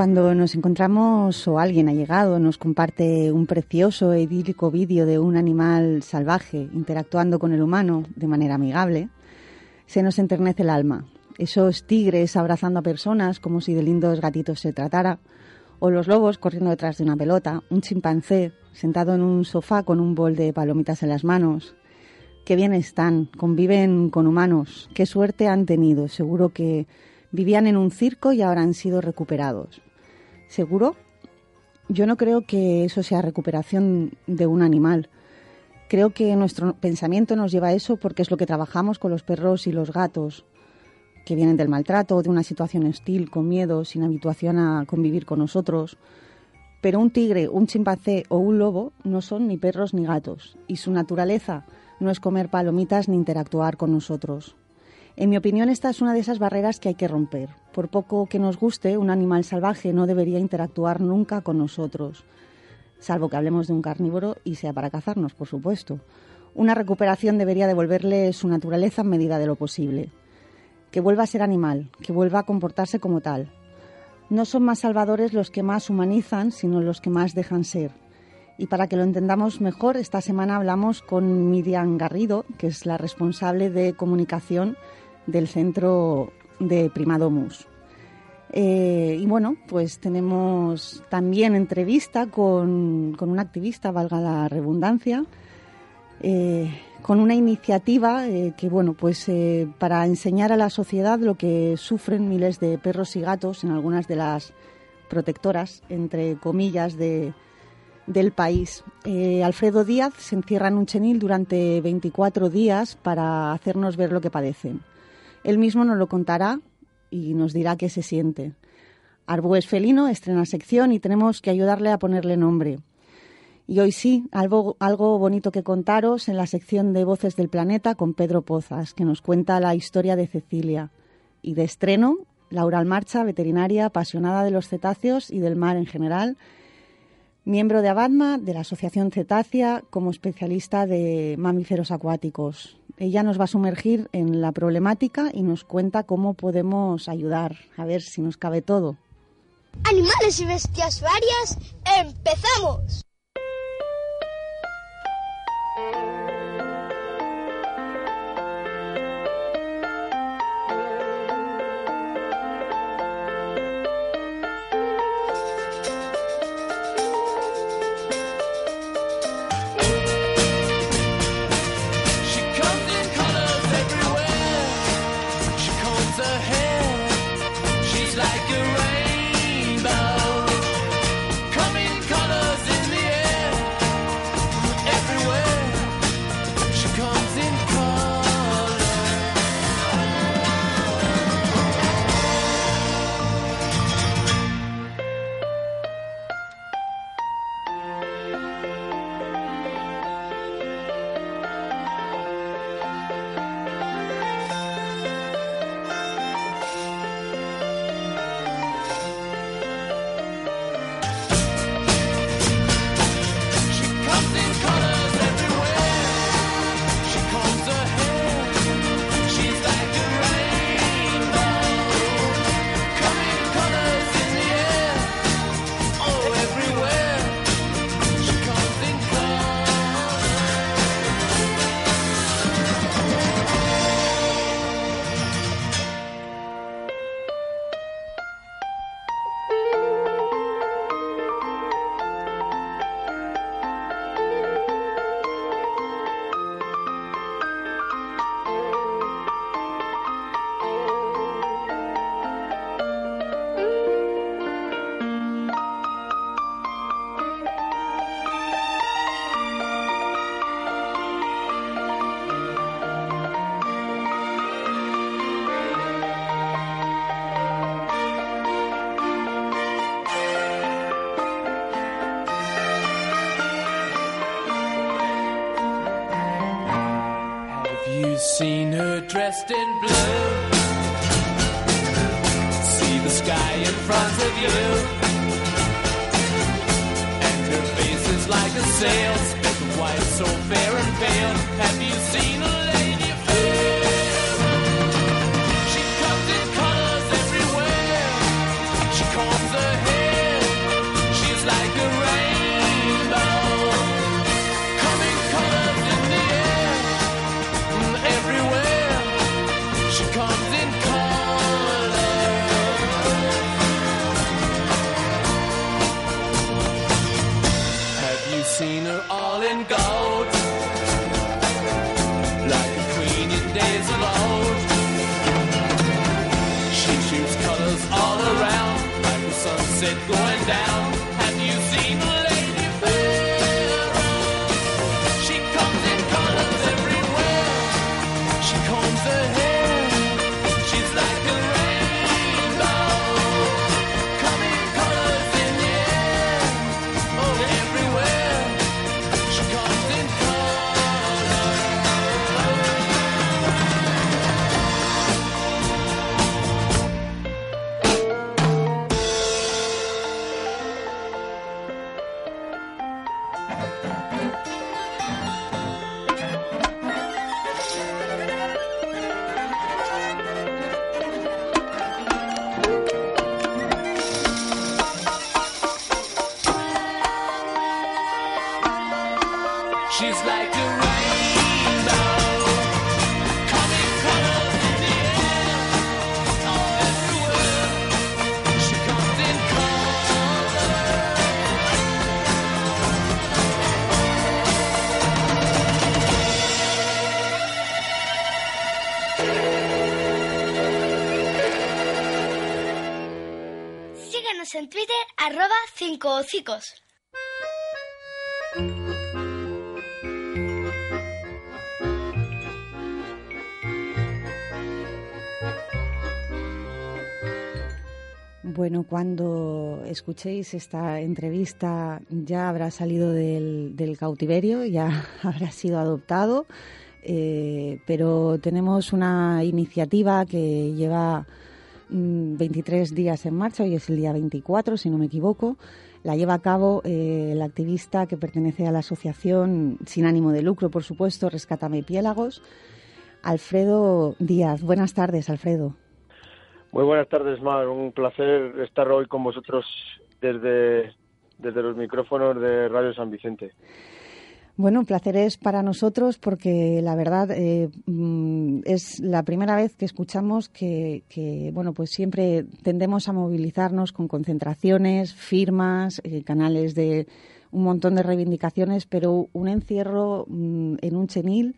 Cuando nos encontramos o alguien ha llegado, nos comparte un precioso e idílico vídeo de un animal salvaje interactuando con el humano de manera amigable, se nos enternece el alma. Esos tigres abrazando a personas como si de lindos gatitos se tratara, o los lobos corriendo detrás de una pelota, un chimpancé sentado en un sofá con un bol de palomitas en las manos. Qué bien están, conviven con humanos, qué suerte han tenido, seguro que Vivían en un circo y ahora han sido recuperados. ¿Seguro? Yo no creo que eso sea recuperación de un animal. Creo que nuestro pensamiento nos lleva a eso porque es lo que trabajamos con los perros y los gatos, que vienen del maltrato, de una situación hostil, con miedo, sin habituación a convivir con nosotros. Pero un tigre, un chimpancé o un lobo no son ni perros ni gatos, y su naturaleza no es comer palomitas ni interactuar con nosotros. En mi opinión, esta es una de esas barreras que hay que romper. Por poco que nos guste, un animal salvaje no debería interactuar nunca con nosotros, salvo que hablemos de un carnívoro y sea para cazarnos, por supuesto. Una recuperación debería devolverle su naturaleza en medida de lo posible. Que vuelva a ser animal, que vuelva a comportarse como tal. No son más salvadores los que más humanizan, sino los que más dejan ser. Y para que lo entendamos mejor, esta semana hablamos con Miriam Garrido, que es la responsable de comunicación del centro de Primadomus. Eh, y bueno, pues tenemos también entrevista con, con un activista, valga la redundancia, eh, con una iniciativa eh, que, bueno, pues para enseñar a la sociedad lo que sufren miles de perros y gatos en algunas de las protectoras, entre comillas, de, del país. Alfredo Díaz se encierra en un chenil durante 24 días para hacernos ver lo que padecen. Él mismo nos lo contará y nos dirá qué se siente. Arbu es felino, estrena sección y tenemos que ayudarle a ponerle nombre. Y hoy sí, algo, algo bonito que contaros en la sección de Voces del Planeta con Pedro Pozas, que nos cuenta la historia de Cecilia. Y de estreno, Laura Almarcha, veterinaria apasionada de los cetáceos y del mar en general, miembro de Abadma, de la Asociación Cetácea, como especialista de mamíferos acuáticos. Ella nos va a sumergir en la problemática y nos cuenta cómo podemos ayudar, a ver si nos cabe todo. Animales y bestias varias, empezamos. Dressed in blue? See the sky in front of you. And her face is like a sail, of white, so fair and pale. Have you seen a arroba 5 hocicos. Bueno, cuando escuchéis esta entrevista ya habrá salido del, cautiverio, ya habrá sido adoptado, eh, pero tenemos una iniciativa que lleva mm, 23 días en marcha, hoy es el día 24, si no me equivoco. La lleva a cabo eh, el activista que pertenece a la asociación sin ánimo de lucro, por supuesto, Rescátame Piélagos, Alfredo Díaz. Buenas tardes, Alfredo. Muy buenas tardes, Mar. Un placer estar hoy con vosotros desde, desde los micrófonos de Radio San Vicente. Bueno, un placer es para nosotros porque la verdad eh, mm, es la primera vez que escuchamos que, que, bueno, pues siempre tendemos a movilizarnos con concentraciones, firmas, eh, canales de un montón de reivindicaciones, pero un encierro mm, en un chenil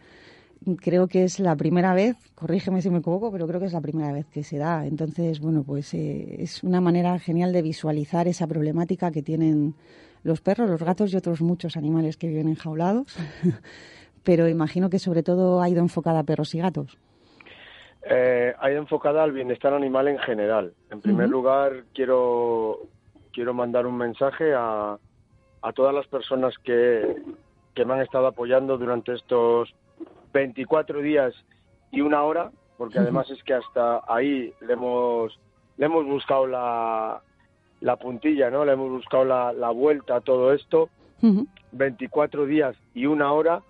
creo que es la primera vez, corrígeme si me equivoco, pero creo que es la primera vez que se da. Entonces, bueno, pues eh, es una manera genial de visualizar esa problemática que tienen los perros, los gatos y otros muchos animales que viven enjaulados. pero imagino que sobre todo ha ido enfocada a perros y gatos. Eh, ha ido enfocada al bienestar animal en general. En primer lugar, quiero, quiero mandar un mensaje a, a todas las personas que, que me han estado apoyando durante estos 24 días y una hora, porque además es que hasta ahí le hemos, le hemos buscado la, la puntilla, ¿no? Le hemos buscado la, la vuelta a todo esto. 24 días y una hora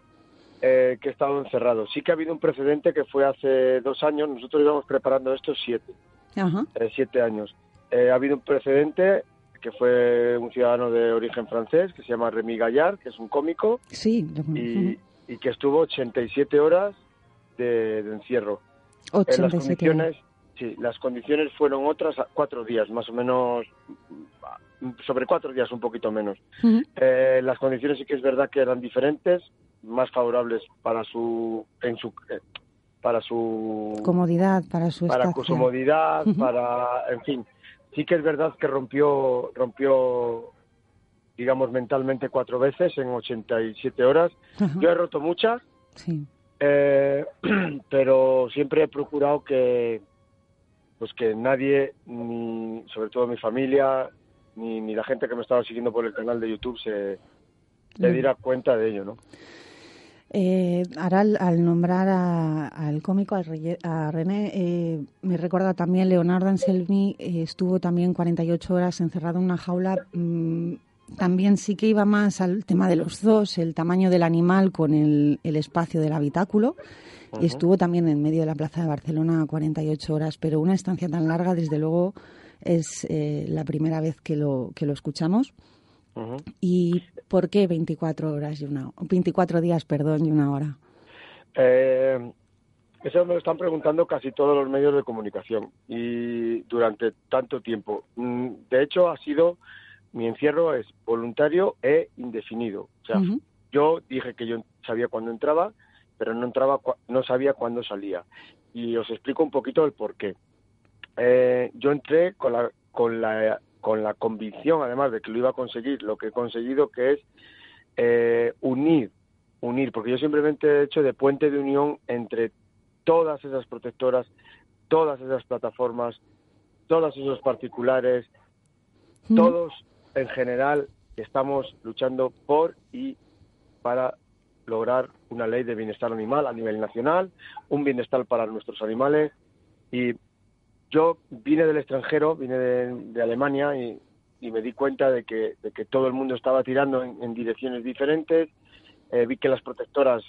eh, que he estado encerrado. Sí que ha habido un precedente que fue hace dos años, nosotros íbamos preparando esto siete, eh, siete años. Eh, ha habido un precedente que fue un ciudadano de origen francés que se llama Remy Gallard, que es un cómico, Sí, lo y, y que estuvo 87 horas de, de encierro. En las 87 condiciones, sí, las condiciones fueron otras, cuatro días, más o menos, mm, sobre cuatro días, un poquito menos. Eh, las condiciones sí que es verdad que eran diferentes, más favorables para su, en su, eh, para su, Comodidad para su para su comodidad, para, en fin, sí que es verdad que rompió, rompió, digamos, mentalmente cuatro veces en 87 horas. Ajá. Yo he roto muchas, Sí. eh, pero siempre he procurado que pues que nadie ni sobre todo mi familia ni, ni la gente que me estaba siguiendo por el canal de YouTube se, se Mm. diera cuenta de ello no Eh, ahora, al, al nombrar a- al cómico, al Reye- a René, eh, me recuerda también Leonardo Anselmi, eh, estuvo también 48 horas encerrado en una jaula. mm, también sí que iba más al tema de los dos, el tamaño del animal con el, el espacio del habitáculo. Y estuvo también en medio de la plaza de Barcelona 48 horas, pero una estancia tan larga, desde luego, es eh, la primera vez que lo, que lo escuchamos. ¿Y por qué 24 horas y una 24 días, perdón, y una hora? Eh, eso me lo están preguntando casi todos los medios de comunicación y durante tanto tiempo. Mm, De hecho, ha sido mi encierro es voluntario e indefinido. O sea, yo dije que yo sabía cuándo entraba, pero no entraba, no sabía cuándo salía. Y os explico un poquito el por qué. Eh, yo entré con la, con la con la convicción, además de que lo iba a conseguir, lo que he conseguido, que es eh, unir, unir, porque yo simplemente he hecho de puente de unión entre todas esas protectoras, todas esas plataformas, todos esos particulares, todos en general estamos luchando por y para lograr una ley de bienestar animal a nivel nacional, un bienestar para nuestros animales. Y yo vine del extranjero, vine de, de Alemania y, y me di cuenta de que, de que todo el mundo estaba tirando en, en direcciones diferentes. Eh, vi que las protectoras,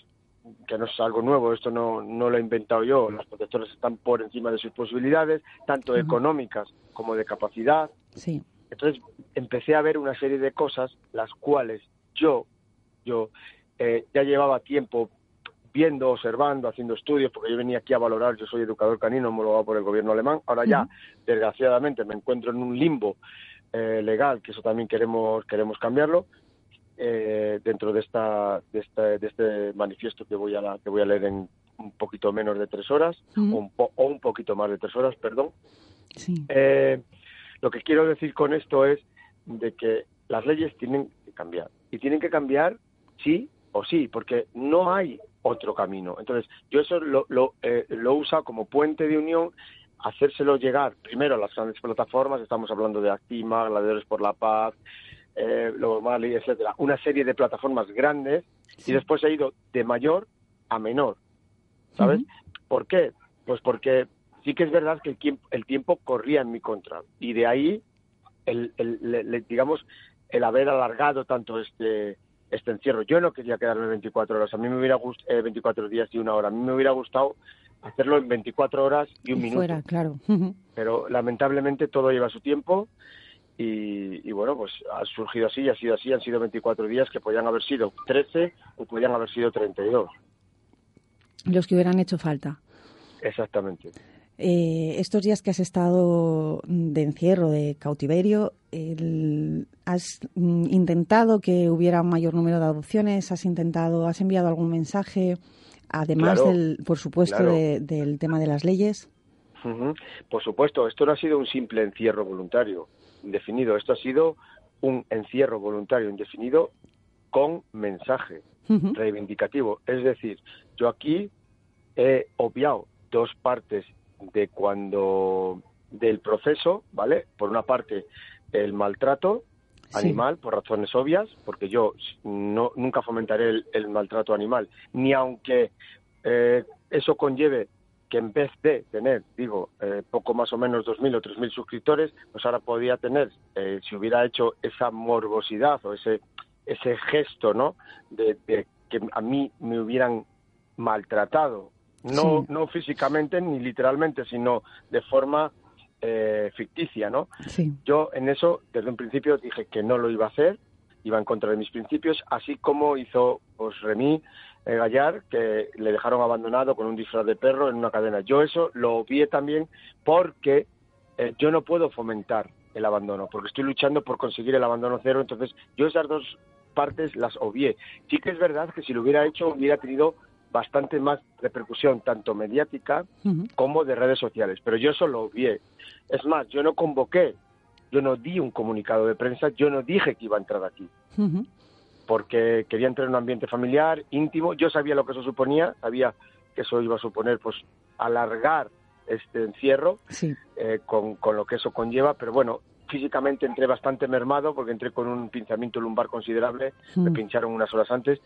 que no es algo nuevo, esto no, no lo he inventado yo, las protectoras están por encima de sus posibilidades, tanto económicas como de capacidad. Sí. Entonces empecé a ver una serie de cosas las cuales yo, yo eh, ya llevaba tiempo viendo, observando, haciendo estudios, porque yo venía aquí a valorar, yo soy educador canino homologado por el gobierno alemán, ahora ya, desgraciadamente, me encuentro en un limbo eh, legal, que eso también queremos, queremos cambiarlo, eh, dentro de esta, de este, de este manifiesto que voy a la- que voy a leer en un poquito menos de tres horas, un po- o un poquito más de tres horas, perdón. Sí. Eh, lo que quiero decir con esto es de que las leyes tienen que cambiar. Y tienen que cambiar sí o sí, porque no hay otro camino. Entonces, yo eso lo, lo, eh, lo uso como puente de unión, hacérselo llegar primero a las grandes plataformas, estamos hablando de Actima, Gladiadores por la Paz, eh, Lobo Marley, etcétera, una serie de plataformas grandes, Sí. y después he ido de mayor a menor. ¿Sabes? ¿Por qué? Pues porque sí que es verdad que el tiempo, el tiempo corría en mi contra. Y de ahí, el, digamos, el haber alargado tanto este este encierro. Yo no quería quedarme 24 horas. A mí me hubiera gustado 24 días y una hora. A mí me hubiera gustado hacerlo en 24 horas y un Y minuto. fuera, claro. Pero lamentablemente todo lleva su tiempo. Y, y bueno, pues ha surgido así, ha sido así, han sido 24 días que podían haber sido 13 o podían haber sido 32. Los que hubieran hecho falta. Exactamente. Eh, estos días que has estado de encierro, de cautiverio, el- ¿has mm, intentado que hubiera un mayor número de adopciones? ¿Has intentado, has enviado algún mensaje? Además Claro, del, por supuesto, claro. de- del tema de las leyes. Por supuesto, esto no ha sido un simple encierro voluntario indefinido, esto ha sido un encierro voluntario indefinido con mensaje reivindicativo. Es decir, yo aquí he obviado dos partes de cuando del proceso, ¿vale? Por una parte, el maltrato Sí. animal por razones obvias, porque yo no nunca fomentaré el, el maltrato animal, ni aunque eh, eso conlleve que en vez de tener, digo, eh, poco más o menos 2.000 o 3.000 suscriptores, pues ahora podría tener, eh, si hubiera hecho esa morbosidad o ese ese gesto, ¿no? De, de que a mí me hubieran maltratado, no Sí. no físicamente ni literalmente, sino de forma eh, ficticia, ¿no? Sí. Yo en eso, desde un principio, dije que no lo iba a hacer, iba en contra de mis principios, así como hizo pues, Remy eh, Gallar, que le dejaron abandonado con un disfraz de perro en una cadena. Yo eso lo obvié también porque eh, yo no puedo fomentar el abandono, porque estoy luchando por conseguir el abandono cero, entonces yo esas dos partes las obvié. Sí que es verdad que si lo hubiera hecho hubiera tenido bastante más repercusión, tanto mediática como de redes sociales, pero yo eso lo obvié. Es más, yo no convoqué, yo no di un comunicado de prensa, yo no dije que iba a entrar aquí, porque quería entrar en un ambiente familiar, íntimo, yo sabía lo que eso suponía, sabía que eso iba a suponer pues alargar este encierro Sí. eh, con, con lo que eso conlleva, pero bueno, físicamente entré bastante mermado porque entré con un pinzamiento lumbar considerable, me pincharon unas horas antes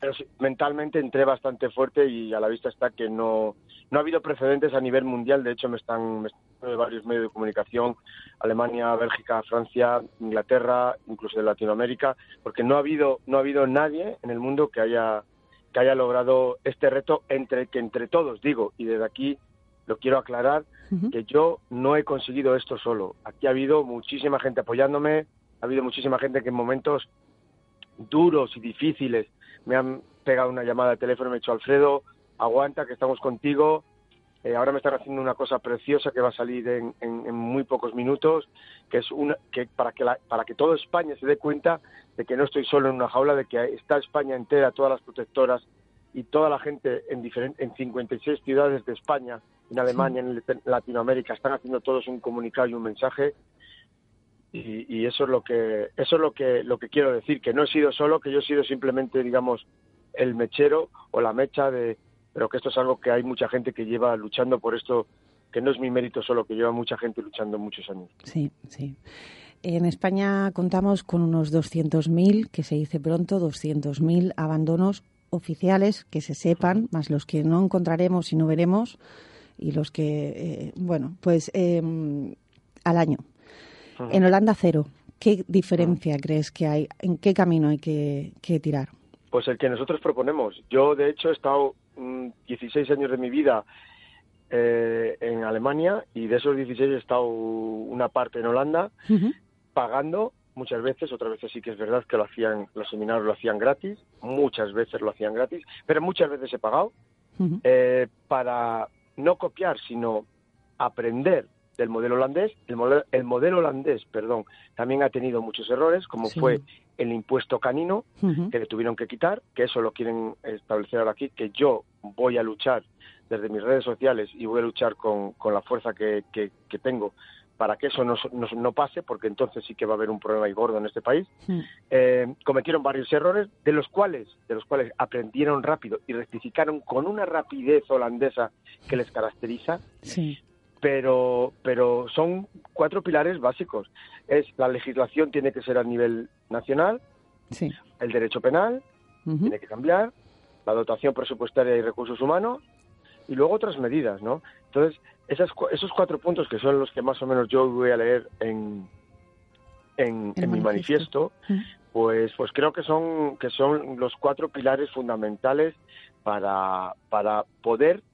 pero mentalmente entré bastante fuerte y a la vista está que no, no ha habido precedentes a nivel mundial. De hecho, me están, me están de varios medios de comunicación, Alemania, Bélgica, Francia, Inglaterra, incluso de Latinoamérica, porque no ha habido, no ha habido nadie en el mundo que haya, que haya logrado este reto entre que entre todos, digo, y desde aquí lo quiero aclarar, que yo no he conseguido esto solo. Aquí ha habido muchísima gente apoyándome, ha habido muchísima gente que en momentos duros y difíciles me han pegado una llamada de teléfono me ha dicho Alfredo, aguanta que estamos contigo. Eh, ahora me están haciendo una cosa preciosa que va a salir en, en- en muy pocos minutos, que es una que para que la- para que toda España se dé cuenta de que no estoy solo en una jaula, de que está España entera, todas las protectoras y toda la gente en diferen- en 56 ciudades de España, en Alemania, en Lat- Latinoamérica, están haciendo todos un comunicado y un mensaje y, eso es lo que eso es lo que lo que quiero decir que no he sido solo que yo he sido simplemente digamos el mechero o la mecha de pero que esto es algo que hay mucha gente que lleva luchando por esto que no es mi mérito solo que lleva mucha gente luchando muchos años Sí, sí. En España contamos con unos 200.000, que se dice pronto, 200.000 abandonos oficiales que se sepan, más los que no encontraremos y no veremos, y los que, eh, bueno, pues eh, al año. En Holanda cero. ¿Qué diferencia crees que hay? ¿En qué camino hay que, que tirar? Pues el que nosotros proponemos. Yo, de hecho, he estado mm, 16 años de mi vida eh, en Alemania y de esos 16 he estado una parte en Holanda pagando muchas veces, otras veces sí que es verdad que lo hacían, los seminarios lo hacían gratis, muchas veces lo hacían gratis, pero muchas veces he pagado eh, para no copiar, sino aprender del modelo holandés. El modelo, el modelo holandés, perdón, también ha tenido muchos errores, como Sí. fue el impuesto canino, que le tuvieron que quitar, que eso lo quieren establecer ahora aquí, que yo voy a luchar desde mis redes sociales y voy a luchar con, con la fuerza que, que- que tengo para que eso no, no, no pase, porque entonces sí que va a haber un problema y gordo en este país. Eh, cometieron varios errores, de los cuales, de los cuales aprendieron rápido y rectificaron con una rapidez holandesa que les caracteriza, Sí. Pero, pero son cuatro pilares básicos. Es la legislación tiene que ser a nivel nacional, Sí. el derecho penal tiene que cambiar, la dotación presupuestaria y recursos humanos y luego otras medidas, ¿no? Entonces, esas, esos cuatro puntos que son los que más o menos yo voy a leer en, en, mi manifiesto. pues, pues creo que son, que son los cuatro pilares fundamentales para, para poder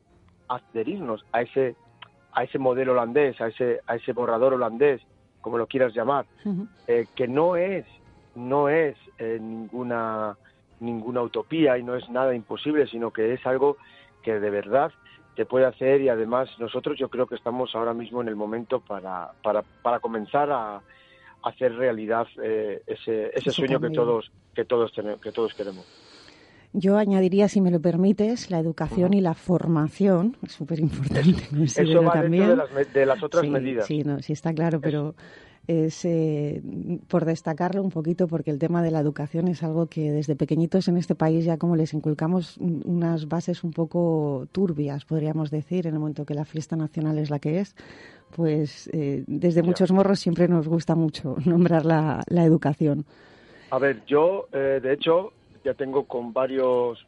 adherirnos a ese, a ese modelo holandés, a ese, a ese borrador holandés, como lo quieras llamar, eh, que no es no es eh, ninguna ninguna utopía y no es nada imposible sino que es algo que de verdad se puede hacer y además nosotros yo creo que estamos ahora mismo en el momento para para, para comenzar a hacer realidad eh, ese ese sueño que todos que todos tenemos, que todos queremos Yo añadiría, si me lo permites, la educación y la formación, es súper importante, eso va también. de las, de las otras sí, medidas Sí, no, sí está claro, pero es eh, por destacarlo un poquito porque el tema de la educación es algo que desde pequeñitos en este país ya como les inculcamos un- unas bases un poco turbias, podríamos decir, en el momento que la fiesta nacional es la que es, pues eh, desde Ya. muchos morros siempre nos gusta mucho nombrar la, la educación. A ver, yo, eh, de hecho, ya tengo con varios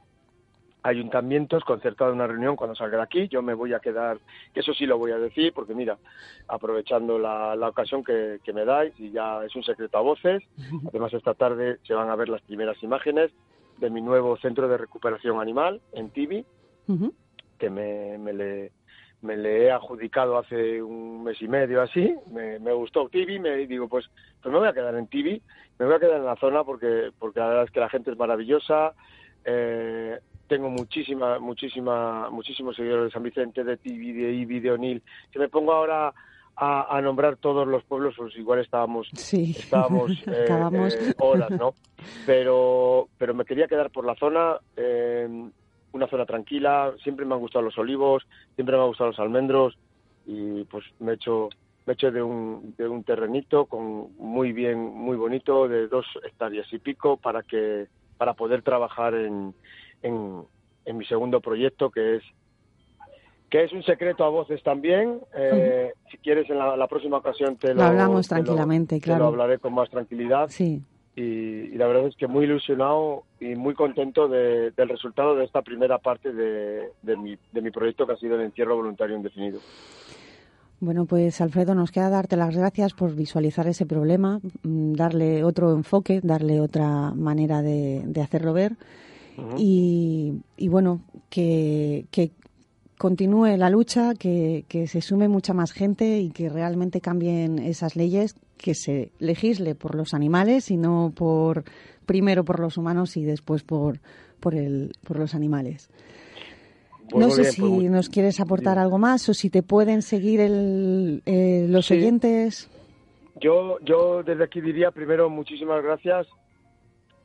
ayuntamientos concertado una reunión cuando salga de aquí. Yo me voy a quedar, que eso sí lo voy a decir, porque mira, aprovechando la, la ocasión que, que me dais, y ya es un secreto a voces, además esta tarde se van a ver las primeras imágenes de mi nuevo centro de recuperación animal en Tibi, que me, me le me le he adjudicado hace un mes y medio así, me, me gustó Tibi, me digo pues pues me voy a quedar en Tibi, me voy a quedar en la zona porque porque la verdad es que la gente es maravillosa, eh, tengo muchísima muchísima muchísimos seguidores de San Vicente, de Tibi, de Ibi, de Onil, si me pongo ahora a, a nombrar todos los pueblos, pues igual estábamos Sí, estábamos eh, eh, horas, ¿no? Pero, pero me quería quedar por la zona, eh, una zona tranquila. Siempre me han gustado los olivos, siempre me han gustado los almendros y pues me he hecho me he hecho de un, de un terrenito con muy bien, muy bonito, de dos hectáreas y pico para que para poder trabajar en, en, en mi segundo proyecto que es que es un secreto a voces también. Eh, Si quieres, en la, la próxima ocasión te lo, Lo hablamos te lo- tranquilamente, te claro. lo hablaré con más tranquilidad. Sí, y, y la verdad es que muy ilusionado y muy contento de- del resultado de esta primera parte de, de mi, de mi proyecto que ha sido el encierro voluntario indefinido. Bueno, pues Alfredo, nos queda darte las gracias por visualizar ese problema, mm, darle otro enfoque, darle otra manera de, de hacerlo ver y, y bueno, que, que continúe la lucha, que, que se sume mucha más gente y que realmente cambien esas leyes, que se legisle por los animales y no por primero por los humanos y después por, por, el, por los animales. Pues no sé bien, si pues muy- nos quieres aportar algo más o si te pueden seguir el, eh, los Sí. oyentes. Yo, yo desde aquí diría primero muchísimas gracias.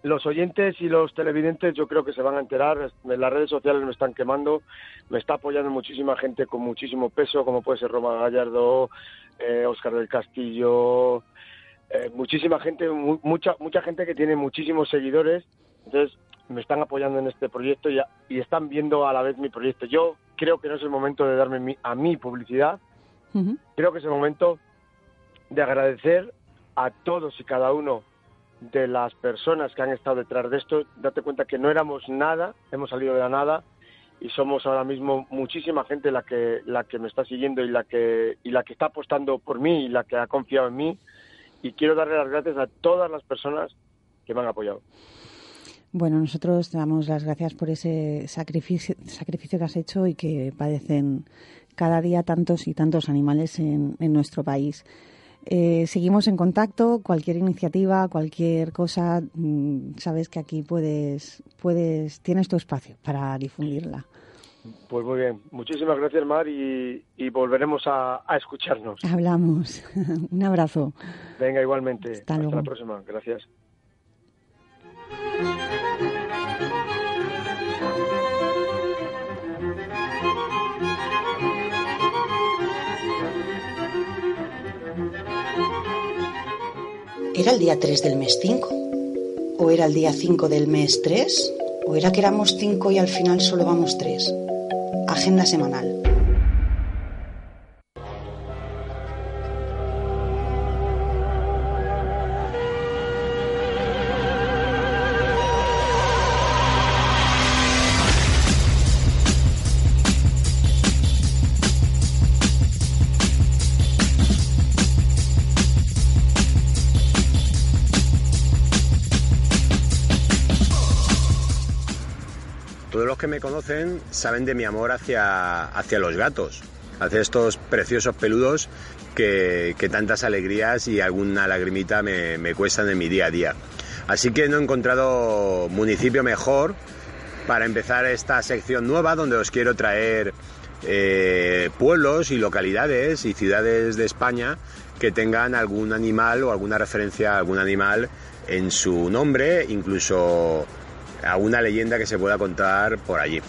Los oyentes y los televidentes yo creo que se van a enterar. En las redes sociales me están quemando. Me está apoyando muchísima gente con muchísimo peso, como puede ser Roma Gallardo, eh, Oscar del Castillo, eh, muchísima gente, mu- mucha, mucha gente que tiene muchísimos seguidores. Entonces me están apoyando en este proyecto y, a- y están viendo a la vez mi proyecto. Yo creo que no es el momento de darme mi- a mí publicidad. Creo que es el momento de agradecer a todos y cada uno de las personas que han estado detrás de esto. Date cuenta que no éramos nada, hemos salido de la nada y somos ahora mismo muchísima gente la que la que me está siguiendo y la que y la que está apostando por mí y la que ha confiado en mí y quiero darle las gracias a todas las personas que me han apoyado. Bueno, nosotros te damos las gracias por ese sacrificio, sacrificio que has hecho y que padecen cada día tantos y tantos animales en, nuestro país. Eh, seguimos en contacto, cualquier iniciativa, cualquier cosa, mm, sabes que aquí puedes, puedes, tienes tu espacio para difundirla. Pues muy bien, muchísimas gracias Mar y, y volveremos a, a escucharnos. Hablamos. Un abrazo. Venga, igualmente. Hasta Hasta la próxima. Gracias. ¿Era el día 3 del mes 5? ¿O era el día 5 del mes 3? ¿O era que éramos 5 y al final solo vamos 3? Agenda semanal. Saben de mi amor hacia, hacia los gatos, hacia estos preciosos peludos que, tantas alegrías y alguna lagrimita me, cuestan en mi día a día. Así que no he encontrado municipio mejor para empezar esta sección nueva donde os quiero traer eh, pueblos y localidades y ciudades de España que tengan algún animal o alguna referencia a algún animal en su nombre, incluso alguna leyenda que se pueda contar por allí.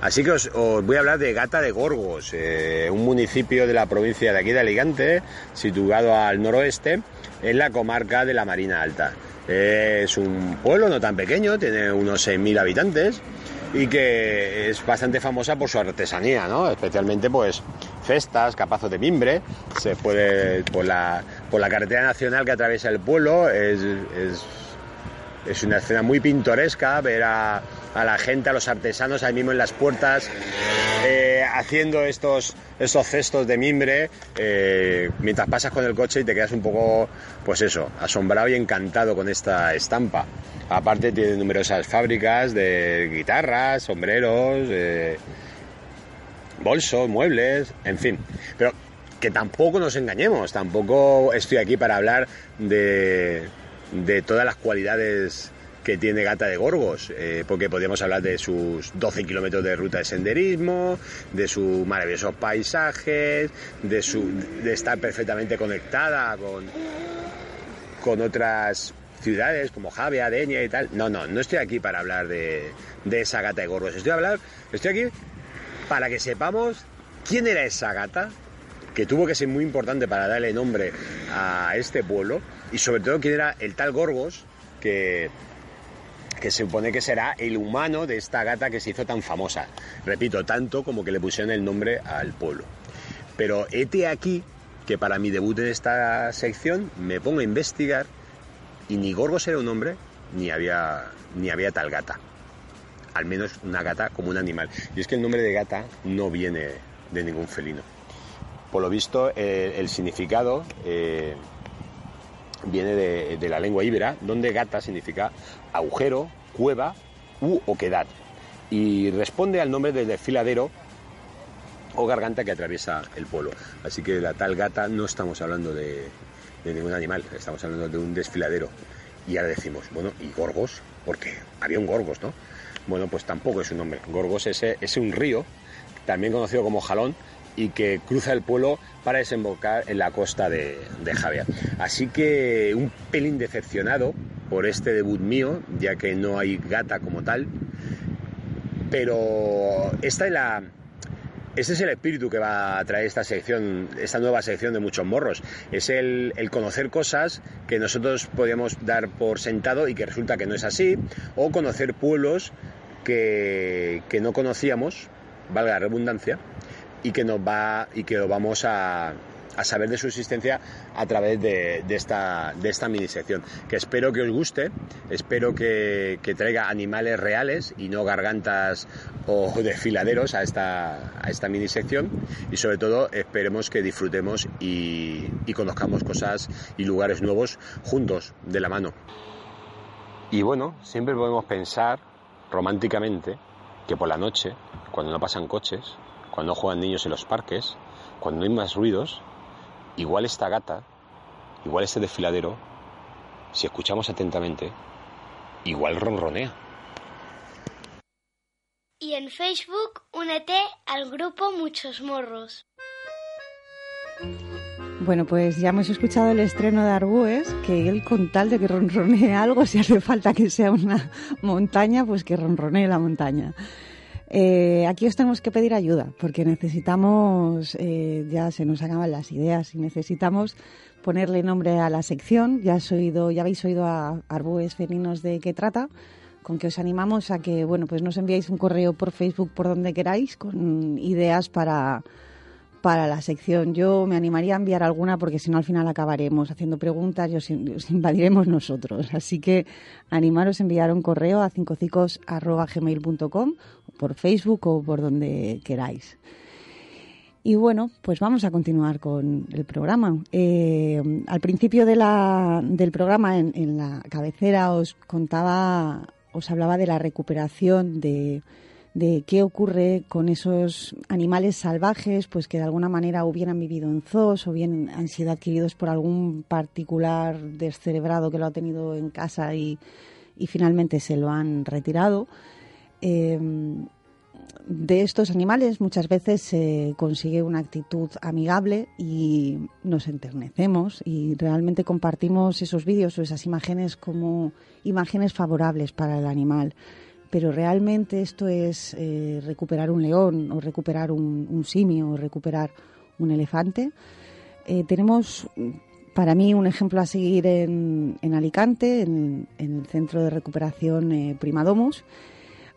Así que os, voy a hablar de Gata de Gorgos, eh, un municipio de la provincia de aquí de Alicante, situado al noroeste, en la comarca de la Marina Alta. Es un pueblo no tan pequeño, tiene unos 6.000 habitantes y que es bastante famosa por su artesanía, ¿no? Especialmente pues cestas, capazos de mimbre, se puede por la, por la carretera nacional que atraviesa el pueblo, es, es es una escena muy pintoresca ver a, a la gente, a los artesanos ahí mismo en las puertas eh, haciendo estos, estos cestos de mimbre eh, mientras pasas con el coche y te quedas un poco, pues eso, asombrado y encantado con esta estampa. Aparte tiene numerosas fábricas de guitarras, sombreros, eh, bolsos, muebles, en fin. Pero que tampoco nos engañemos, tampoco estoy aquí para hablar de, de todas las cualidades que tiene Gata de Gorgos, eh, porque podríamos hablar de sus 12 kilómetros de ruta de senderismo, de sus maravillosos paisajes, de, su, de estar perfectamente conectada con, con otras ciudades como Javia, Deña y tal. No, no, no estoy aquí para hablar de, de esa gata de Gorgos. Estoy, a hablar, estoy aquí para que sepamos quién era esa gata, que tuvo que ser muy importante para darle nombre a este pueblo, y sobre todo quién era el tal Gorgos, que, que se supone que será el humano de esta gata que se hizo tan famosa. Repito, tanto como que le pusieron el nombre al pueblo. Pero hete aquí que para mi debut en esta sección me pongo a investigar Y ni Gorgos era un hombre, ni había, ni había tal gata. Al menos una gata como un animal. Y es que el nombre de gata no viene de ningún felino. Por lo visto, eh, el significado eh, viene de, la lengua íbera, donde gata significa agujero, cueva u oquedad. Y responde al nombre del desfiladero o garganta que atraviesa el pueblo. Así que la tal gata no estamos hablando de, de ningún animal, estamos hablando de un desfiladero. Y ahora decimos, bueno, ¿y Gorgos? Porque había un Gorgos, ¿no? Bueno, pues tampoco es un nombre. Gorgos es, es un río, también conocido como Jalón, y que cruza el pueblo para desembocar en la costa de, de Javier. Así que un pelín decepcionado por este debut mío, ya que no hay gata como tal, pero esta es la, es el espíritu que va a traer esta sección, esta nueva sección de muchos morros. Es el, el, conocer cosas que nosotros podíamos dar por sentado y que resulta que no es así, o conocer pueblos que, que no conocíamos, valga la redundancia, y que nos va y que lo vamos a, a saber de su existencia a través de, de, esta, de esta mini sección. Que espero que os guste, espero que, que traiga animales reales y no gargantas o desfiladeros a esta, a esta mini sección y sobre todo esperemos que disfrutemos y, y conozcamos cosas y lugares nuevos juntos, de la mano. Y bueno, siempre podemos pensar románticamente que por la noche, cuando no pasan coches, cuando juegan niños en los parques, cuando no hay más ruidos, igual esta gata, igual este desfiladero, si escuchamos atentamente, igual ronronea. Y en Facebook únete al grupo Muchos Morros. Bueno, pues ya hemos escuchado el estreno de Arbúes, que él con tal de que ronronee algo, si hace falta que sea una montaña, pues que ronronee la montaña. Eh, aquí os tenemos que pedir ayuda porque necesitamos, eh, ya se nos acaban las ideas y necesitamos ponerle nombre a la sección. Ya, has oído, ya habéis oído a Arbúes Felinos de qué trata, con que os animamos a que bueno, pues nos enviáis un correo por Facebook por donde queráis con ideas para, para la sección. Yo me animaría a enviar alguna porque si no al final acabaremos haciendo preguntas y os, os invadiremos nosotros. Así que animaros a enviar un correo a cincocicos.gmail.com por Facebook o por donde queráis. Y bueno, pues vamos a continuar con el programa. Eh, al principio del programa, en, la cabecera, os contaba, os hablaba de la recuperación de, de qué ocurre con esos animales salvajes, pues que de alguna manera hubieran vivido en zoos o bien han sido adquiridos por algún particular descerebrado que lo ha tenido en casa y, y finalmente se lo han retirado. Eh, de estos animales muchas veces se consigue una actitud amigable y nos enternecemos y realmente compartimos esos vídeos o esas imágenes como imágenes favorables para el animal pero realmente esto es eh, recuperar un león o recuperar un, un, simio o recuperar un elefante. Eh, tenemos para mí un ejemplo a seguir en, en Alicante, en, en, el centro de recuperación eh, Primadomus.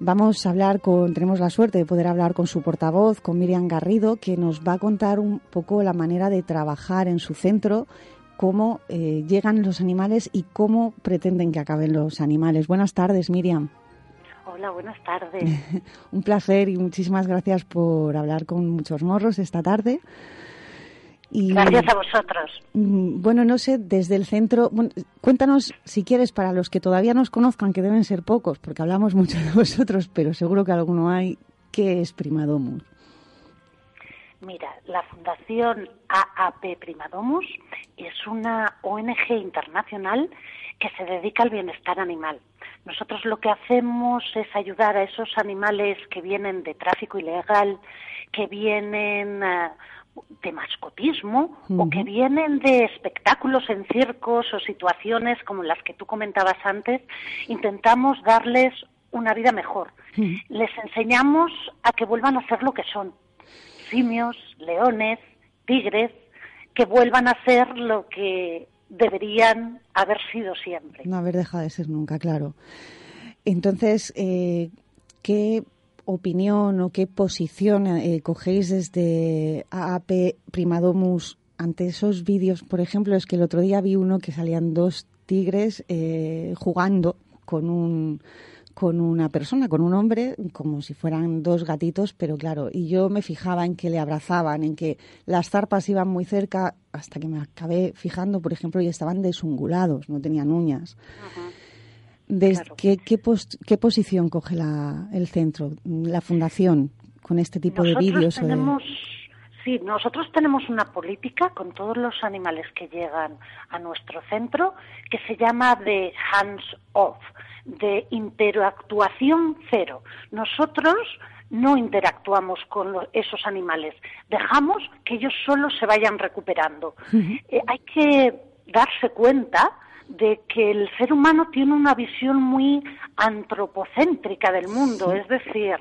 Vamos a hablar con, tenemos la suerte de poder hablar con su portavoz, con Miriam Garrido, que nos va a contar un poco la manera de trabajar en su centro, cómo eh, llegan los animales y cómo pretenden que acaben los animales. Buenas tardes, Miriam. Hola, buenas tardes. Un placer y muchísimas gracias por hablar con muchos morros esta tarde. Y, gracias a vosotros. Bueno, no sé, desde el centro, bueno, cuéntanos si quieres para los que todavía nos conozcan, que deben ser pocos, porque hablamos mucho de vosotros, pero seguro que alguno hay, ¿qué es Primadomus? Mira, la Fundación AAP Primadomus es una ONG internacional que se dedica al bienestar animal. Nosotros lo que hacemos es ayudar a esos animales que vienen de tráfico ilegal, que vienen uh, de mascotismo uh -huh. o que vienen de espectáculos en circos o situaciones como las que tú comentabas antes. Intentamos darles una vida mejor. Uh -huh. Les enseñamos a que vuelvan a ser lo que son. Simios, leones, tigres, que vuelvan a ser lo que deberían haber sido siempre. No haber dejado de ser nunca, claro. Entonces, eh, ¿qué opinión o qué posición eh, cogéis desde AAP Primadomus ante esos vídeos? Por ejemplo, es que el otro día vi uno que salían dos tigres eh, jugando con un con una persona, con un hombre, como si fueran dos gatitos, pero claro, y yo me fijaba en que le abrazaban, en que las zarpas iban muy cerca, hasta que me acabé fijando, por ejemplo, y estaban desungulados, no tenían uñas. Des- ¿qué, qué, pos- qué posición coge la, el centro, la fundación, con este tipo de vídeos? de- tenemos, sí, nosotros tenemos una política con todos los animales que llegan a nuestro centro que se llama de hands off, de interactuación cero. Nosotros no interactuamos con lo- esos animales, dejamos que ellos solos se vayan recuperando. Eh, hay que darse cuenta de que el ser humano tiene una visión muy antropocéntrica del mundo, es decir,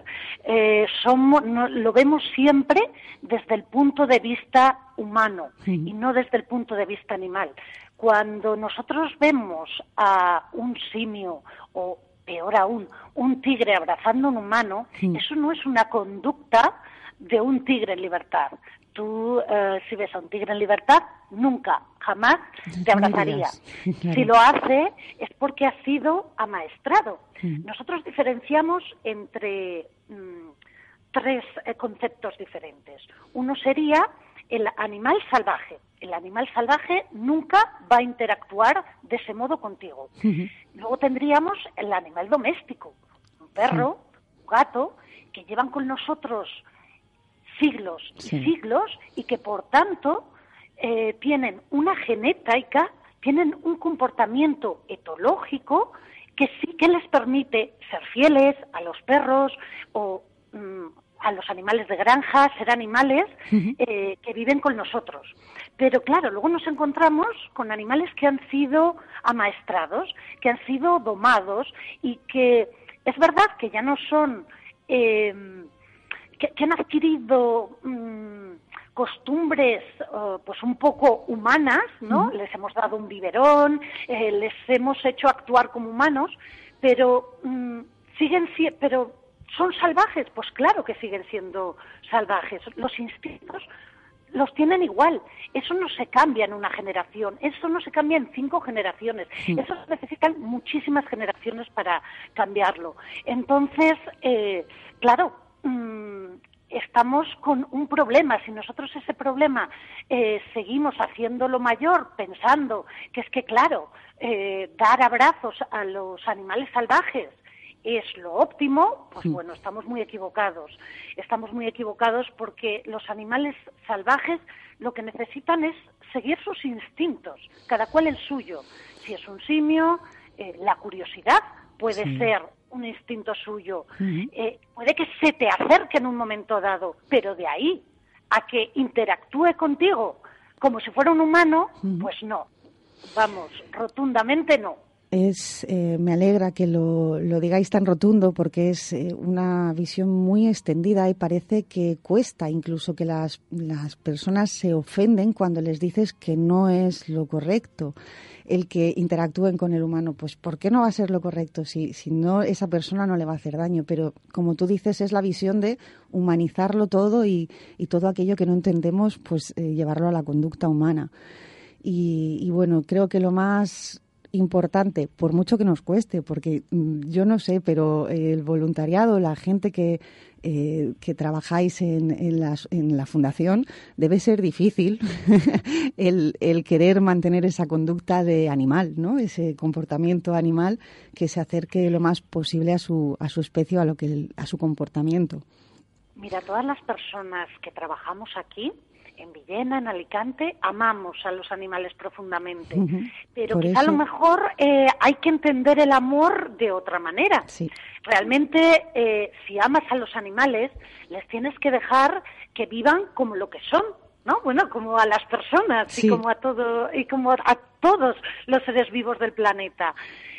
eh, somos, no- lo vemos siempre desde el punto de vista humano y no desde el punto de vista animal. Cuando nosotros vemos a un simio o peor aún, un tigre abrazando a un humano, eso no es una conducta de un tigre en libertad. Tú, eh, si ves a un tigre en libertad, nunca, jamás te abrazaría. Si lo hace, es porque ha sido amaestrado. Nosotros diferenciamos entre mm, tres eh, conceptos diferentes. Uno sería el animal salvaje. El animal salvaje nunca va a interactuar de ese modo contigo. Luego tendríamos el animal doméstico, un perro, un gato, que llevan con nosotros siglos y Sí. siglos y que por tanto eh, tienen una genética, tienen un comportamiento etológico que sí que les permite ser fieles a los perros o mm, a los animales de granja, ser animales eh, que viven con nosotros. Pero claro, luego nos encontramos con animales que han sido amaestrados, que han sido domados y que es verdad que ya no son, eh, que, que han adquirido mm, costumbres eh, pues un poco humanas, ¿no? Les hemos dado un biberón, eh, les hemos hecho actuar como humanos, pero mm, siguen si- pero son salvajes, pues claro que siguen siendo salvajes. Los instintos los tienen igual. Eso no se cambia en una generación, eso no se cambia en cinco generaciones. Sí. Eso necesitan muchísimas generaciones para cambiarlo. Entonces, eh, claro, mm, estamos con un problema. Si nosotros ese problema eh, seguimos haciéndolo mayor, pensando que es que, claro, eh, dar abrazos a los animales salvajes es lo óptimo, pues bueno, estamos muy equivocados. Estamos muy equivocados porque los animales salvajes lo que necesitan es seguir sus instintos, cada cual el suyo. Si es un simio, eh, la curiosidad puede Sí. ser un instinto suyo. Eh, puede que se te acerque en un momento dado, pero de ahí a que interactúe contigo como si fuera un humano, pues no. Vamos, rotundamente no. Es, eh, me alegra que lo, lo digáis tan rotundo porque es eh, una visión muy extendida y parece que cuesta incluso que las, las personas se ofenden cuando les dices que no es lo correcto el que interactúen con el humano. Pues ¿por qué no va a ser lo correcto si, si no esa persona no le va a hacer daño? Pero como tú dices es la visión de humanizarlo todo y, y todo aquello que no entendemos pues eh, llevarlo a la conducta humana. Y, y bueno, creo que lo más importante, por mucho que nos cueste, porque mm, yo no sé, pero el voluntariado, la gente que, eh, que trabajáis en, en, las- en la fundación, debe ser difícil el, el querer mantener esa conducta de animal, ¿no? Ese comportamiento animal que se acerque lo más posible a su, a su especie a, lo que, a su comportamiento. Mira, todas las personas que trabajamos aquí, en Villena, en Alicante, amamos a los animales profundamente. Pero Por quizá a lo mejor eh, hay que entender el amor de otra manera. Sí. Realmente, eh, si amas a los animales, les tienes que dejar que vivan como lo que son, ¿no? Bueno, como a las personas Sí. y como a todo y como a todos los seres vivos del planeta.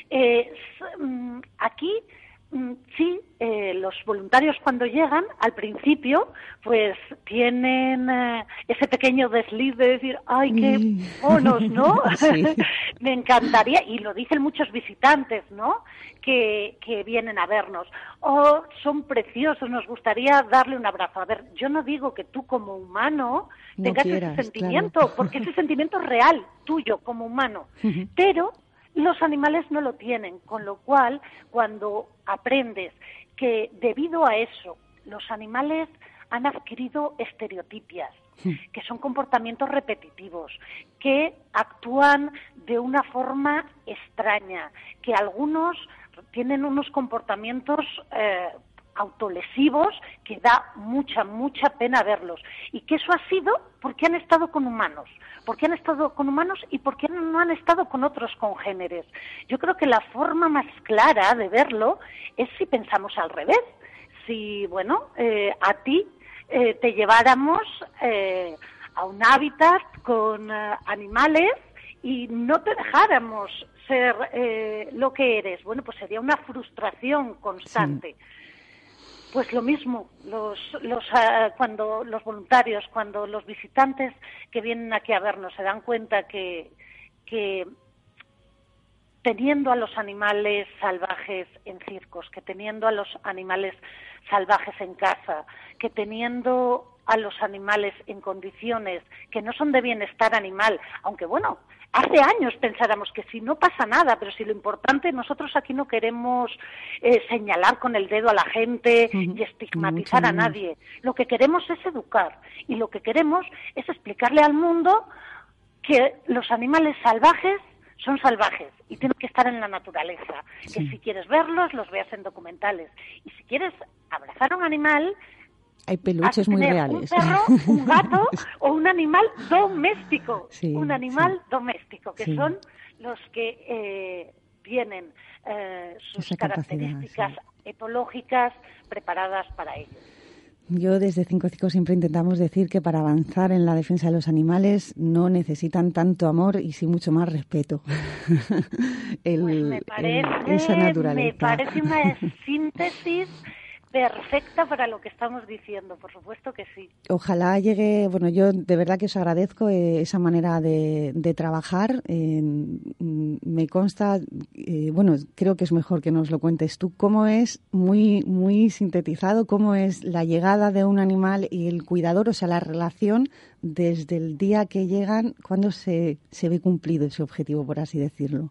Eh, mm, aquí sí, eh, los voluntarios cuando llegan, al principio, pues tienen eh, ese pequeño desliz de decir, ay, qué monos, ¿no? Sí. Me encantaría, y lo dicen muchos visitantes, ¿no? Que, que vienen a vernos. Oh, son preciosos, nos gustaría darle un abrazo. A ver, yo no digo que tú como humano No tengas quieras, ese sentimiento, claro. porque ese sentimiento es real, tuyo como humano. Pero los animales no lo tienen, con lo cual cuando aprendes que debido a eso los animales han adquirido estereotipias, que son comportamientos repetitivos, que actúan de una forma extraña, que algunos tienen unos comportamientos eh, autolesivos que da mucha, mucha pena verlos. Y que eso ha sido porque han estado con humanos, porque han estado con humanos y porque no han estado con otros congéneres. Yo creo que la forma más clara de verlo es si pensamos al revés. Si, bueno, eh, a ti eh, te lleváramos eh, a un hábitat con eh, animales y no te dejáramos ser eh, lo que eres, bueno, pues sería una frustración constante. Pues lo mismo, los, los, ah, cuando los voluntarios, cuando los visitantes que vienen aquí a vernos se dan cuenta que, que teniendo a los animales salvajes en circos, que teniendo a los animales salvajes en casa, que teniendo a los animales en condiciones que no son de bienestar animal, aunque bueno, hace años pensáramos que si no pasa nada, pero si lo importante, nosotros aquí no queremos eh, señalar con el dedo a la gente y estigmatizar a nadie. Lo que queremos es educar y lo que queremos es explicarle al mundo que los animales salvajes son salvajes y tienen que estar en la naturaleza. Que si quieres verlos, los veas en documentales. Y si quieres abrazar a un animal, Hay peluches muy reales. Un perro, un gato o un animal doméstico. Sí, un animal doméstico, que Sí. son los que eh, tienen eh, sus Esa características etológicas preparadas para ello. Yo desde 5 siempre intentamos decir que para avanzar en la defensa de los animales no necesitan tanto amor y sí mucho más respeto. El- Pues me el- esa me naturaleza. parece una síntesis perfecta para lo que estamos diciendo, por supuesto que sí. Ojalá llegue, bueno, yo de verdad que os agradezco eh, esa manera de, de trabajar. Eh, mm, me consta, eh, bueno, creo que es mejor que nos lo cuentes tú, cómo es muy, muy sintetizado, cómo es la llegada de un animal y el cuidador, o sea, la relación desde el día que llegan, cuando se, se ve cumplido ese objetivo, por así decirlo.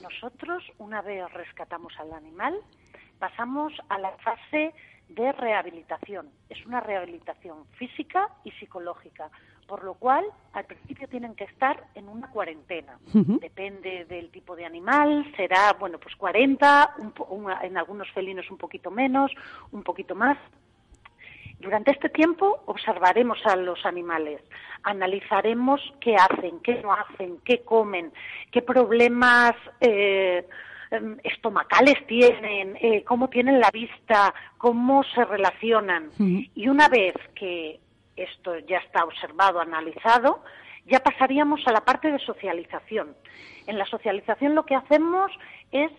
Nosotros, una vez rescatamos al animal, pasamos a la fase de rehabilitación. Es una rehabilitación física y psicológica, por lo cual al principio tienen que estar en una cuarentena. Depende del tipo de animal, será, bueno, pues 40, un po- una- en algunos felinos un poquito menos, un poquito más. Durante este tiempo observaremos a los animales, analizaremos qué hacen, qué no hacen, qué comen, qué problemas eh, em, estomacales tienen, eh, cómo tienen la vista, cómo se relacionan. Y una vez que esto ya está observado, analizado, ya pasaríamos a la parte de socialización. En la socialización lo que hacemos es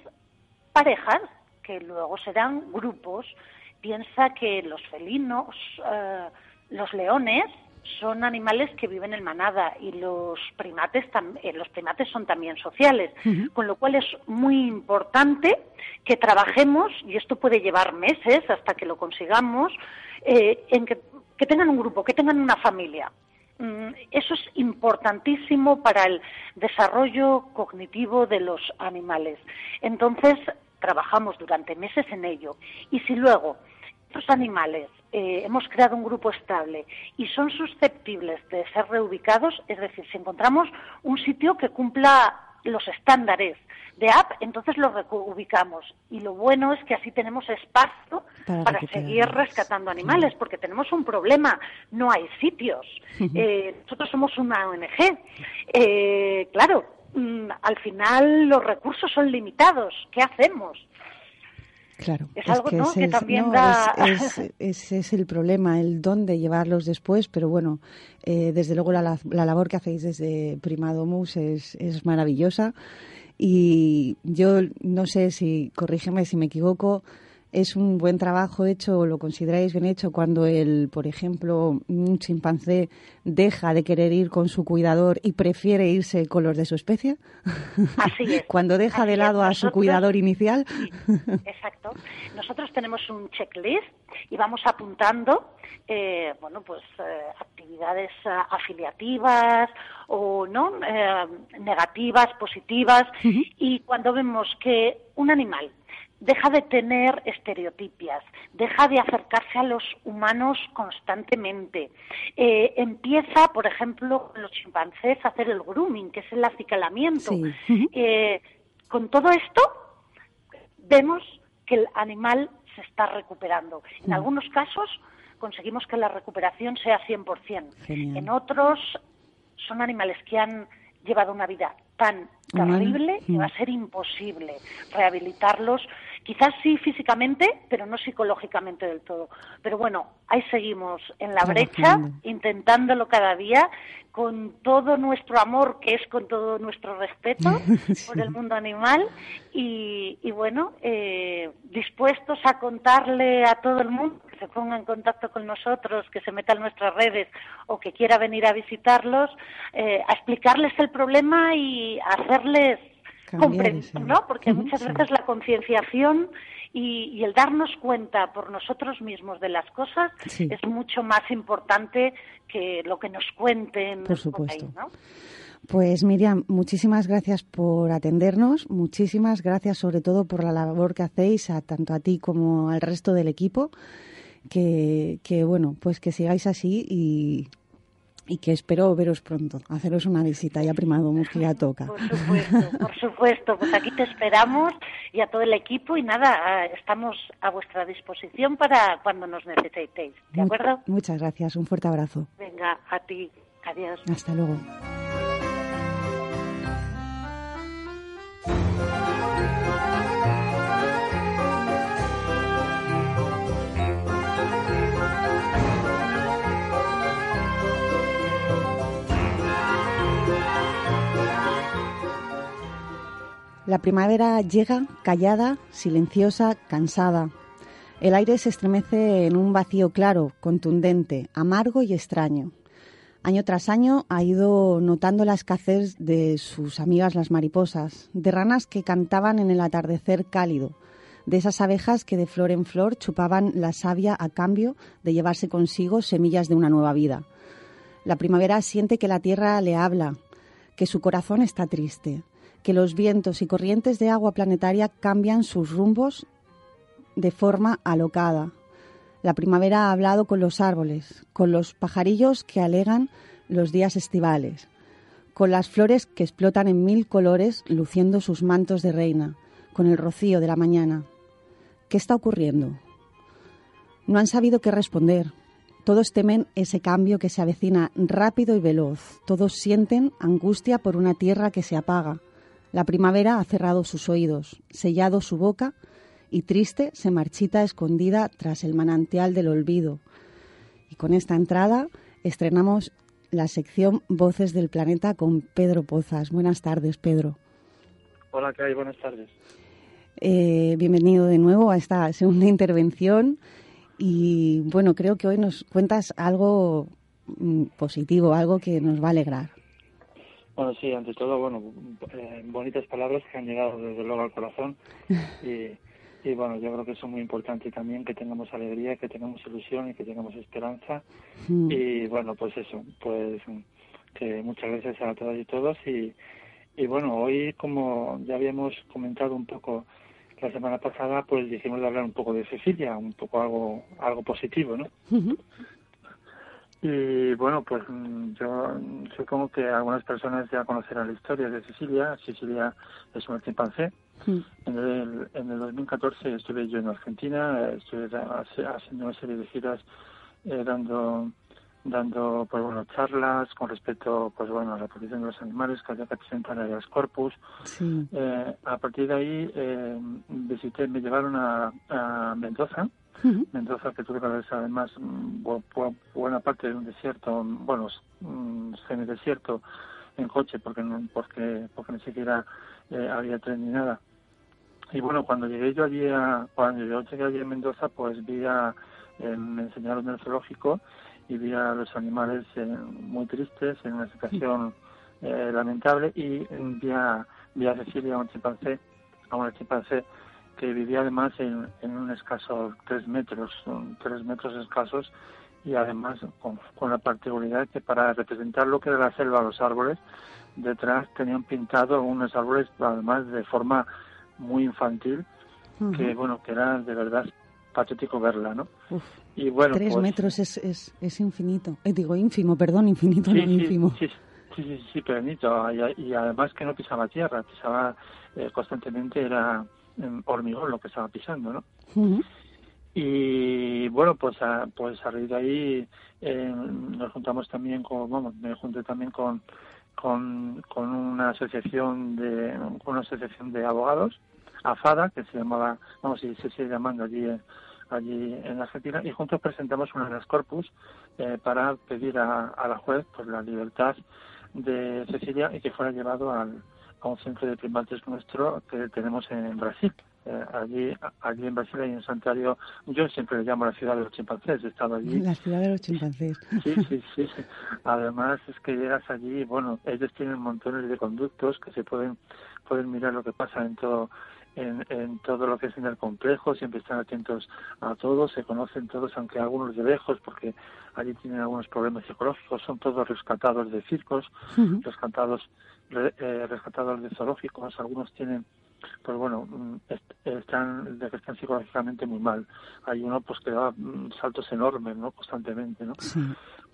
parejas, que luego serán grupos. Piensa que los felinos, eh, los leones, son animales que viven en manada y los primates, eh, los primates son también sociales, con lo cual es muy importante que trabajemos, y esto puede llevar meses hasta que lo consigamos, eh, en que, que tengan un grupo, que tengan una familia. Mm, Eso es importantísimo para el desarrollo cognitivo de los animales. Entonces, trabajamos durante meses en ello. Y si luego estos animales eh, hemos creado un grupo estable y son susceptibles de ser reubicados, es decir, si encontramos un sitio que cumpla los estándares de app, entonces lo reubicamos. Y lo bueno es que así tenemos espacio Para seguir rescatando animales, porque tenemos un problema, no hay sitios. Eh, nosotros somos una ONG. Eh, claro, mm, al final los recursos son limitados. ¿Qué hacemos? Claro, Es algo, ¿no? ese que es- también no, da- es- es- ese es el problema, el dónde llevarlos después, pero bueno, eh, desde luego la, la- la labor que hacéis desde Primadomus es, es maravillosa y yo no sé si, corrígeme si me equivoco, es un buen trabajo hecho o lo consideráis bien hecho cuando el, por ejemplo, un chimpancé deja de querer ir con su cuidador y prefiere irse con los de su especie? Así es. cuando deja Así de es. lado a su cuidador inicial. Exacto. Nosotros tenemos un checklist y vamos apuntando, eh, bueno, pues eh, actividades eh, afiliativas o no Eh, negativas, positivas. Y cuando vemos que un animal deja de tener estereotipias, deja de acercarse a los humanos constantemente, eh, empieza, por ejemplo, los chimpancés a hacer el grooming, que es el acicalamiento. Sí. Eh, con todo esto, vemos que el animal se está recuperando. En algunos casos conseguimos que la recuperación sea 100%. Genial. En otros son animales que han llevado una vida tan terrible que va a ser imposible rehabilitarlos, quizás sí físicamente, pero no psicológicamente del todo. Pero bueno, ahí seguimos en la brecha, intentándolo cada día con todo nuestro amor, que es con todo nuestro respeto por el mundo animal y, y bueno, eh, dispuestos a contarle a todo el mundo que se ponga en contacto con nosotros, que se meta en nuestras redes o que quiera venir a visitarlos, eh, a explicarles el problema y hacerles comprender, ¿no? Porque muchas sí. veces la concienciación y, y el darnos cuenta por nosotros mismos de las cosas Sí. es mucho más importante que lo que nos cuenten Por ahí, supuesto. ¿no? Pues Miriam, muchísimas gracias por atendernos, muchísimas gracias sobre todo por la labor que hacéis a tanto a ti como al resto del equipo, que, que bueno, pues que sigáis así y, y que espero veros pronto, haceros una visita ya Primadomus que ya toca. Por supuesto, por supuesto. Pues aquí te esperamos y a todo el equipo y nada, estamos a vuestra disposición para cuando nos necesitéis. ¿De Mu- acuerdo? Muchas gracias, un fuerte abrazo. Venga, a ti. Adiós. Hasta luego. La primavera llega callada, silenciosa, cansada. El aire se estremece en un vacío claro, contundente, amargo y extraño. Año tras año ha ido notando la escasez de sus amigas las mariposas, de ranas que cantaban en el atardecer cálido, de esas abejas que de flor en flor chupaban la savia a cambio de llevarse consigo semillas de una nueva vida. La primavera siente que la tierra le habla, que su corazón está triste, que los vientos y corrientes de agua planetaria cambian sus rumbos de forma alocada. La primavera ha hablado con los árboles, con los pajarillos que alegan los días estivales, con las flores que explotan en mil colores luciendo sus mantos de reina, con el rocío de la mañana. ¿Qué está ocurriendo? No han sabido qué responder. Todos temen ese cambio que se avecina rápido y veloz. Todos sienten angustia por una tierra que se apaga. La primavera ha cerrado sus oídos, sellado su boca y triste se marchita escondida tras el manantial del olvido. Y con esta entrada estrenamos la sección Voces del Planeta con Pedro Pozas. Buenas tardes, Pedro. Hola, ¿qué hay? Buenas tardes. Eh, bienvenido de nuevo a esta segunda intervención. Y bueno, creo que hoy nos cuentas algo mm, positivo, algo que nos va a alegrar. Bueno, sí, ante todo, bueno, eh, bonitas palabras que han llegado desde luego al corazón y, y bueno, yo creo que eso es muy importante también, que tengamos alegría, que tengamos ilusión y que tengamos esperanza Mm. y bueno, pues eso, pues que muchas gracias a todas y todos y, y bueno, hoy como ya habíamos comentado un poco la semana pasada, pues dijimos de hablar un poco de Cecilia, un poco algo, algo positivo, ¿no? Ujú. Y bueno, pues mm, yo supongo que algunas personas ya conocerán la historia de Cecilia. Cecilia es una chimpancé. Mm. En el, en el 2014 estuve yo en Argentina, estuve haciendo una serie de giras eh, dando dando pues bueno charlas con respecto pues bueno a la protección de los animales que presentar en los corpus Sí. eh, a partir de ahí eh, visité me llevaron a, a Mendoza Ujú. Mendoza que atravesar además mm, bu- bu- buena parte de un desierto, bueno, mm, semidesierto en coche porque no, porque porque ni siquiera eh, había tren ni nada. y bueno, cuando llegué yo allí a, cuando yo llegué allí en Mendoza, pues vi a, eh, me enseñaron el zoológico y vi a los animales eh, muy tristes, en una situación eh, lamentable, y vi a, vi a Cecilia, un chimpancé, a una chimpancé que vivía además en, en un escaso tres metros, tres metros escasos, y además con, con la particularidad que para representar lo que era la selva, los árboles, detrás tenían pintado algunos árboles además de forma muy infantil, que bueno, que era de verdad patético verla, ¿no? Uf, Y bueno, Tres pues, metros es, es, es infinito. Eh, digo, ínfimo, perdón, infinito, sí, no sí, ínfimo. sí, sí, sí, sí, pequeñito. Y, y además que no pisaba tierra, pisaba eh, constantemente, era hormigón lo que estaba pisando, ¿no? Ujú. Y bueno, pues a, pues a raíz de ahí eh, nos juntamos también con, vamos, me junté también con, con, con una asociación de, con una asociación de abogados, AFADA, que se llamaba, vamos, y se sigue llamando allí, allí en Argentina, y juntos presentamos una habeas corpus eh, para pedir a, a la juez pues la libertad de Cecilia y que fuera llevado al, a un centro de primates nuestro que tenemos en Brasil. Eh, allí, allí en Brasil hay un santuario, yo siempre le llamo la ciudad de los chimpancés, he estado allí. La ciudad de los chimpancés. Sí, sí, sí. Además es que llegas allí, bueno, ellos tienen montones de conductos que se pueden pueden mirar lo que pasa en todo en, en todo lo que es en el complejo, siempre están atentos a todos, se conocen todos, aunque algunos de lejos, porque allí tienen algunos problemas psicológicos, son todos rescatados de circos, rescatados re- eh, rescatados de zoológicos, algunos tienen pues bueno, mm, est- están de que están psicológicamente muy mal. Hay uno pues que da mm, saltos enormes, ¿no? Constantemente, ¿no? Sí.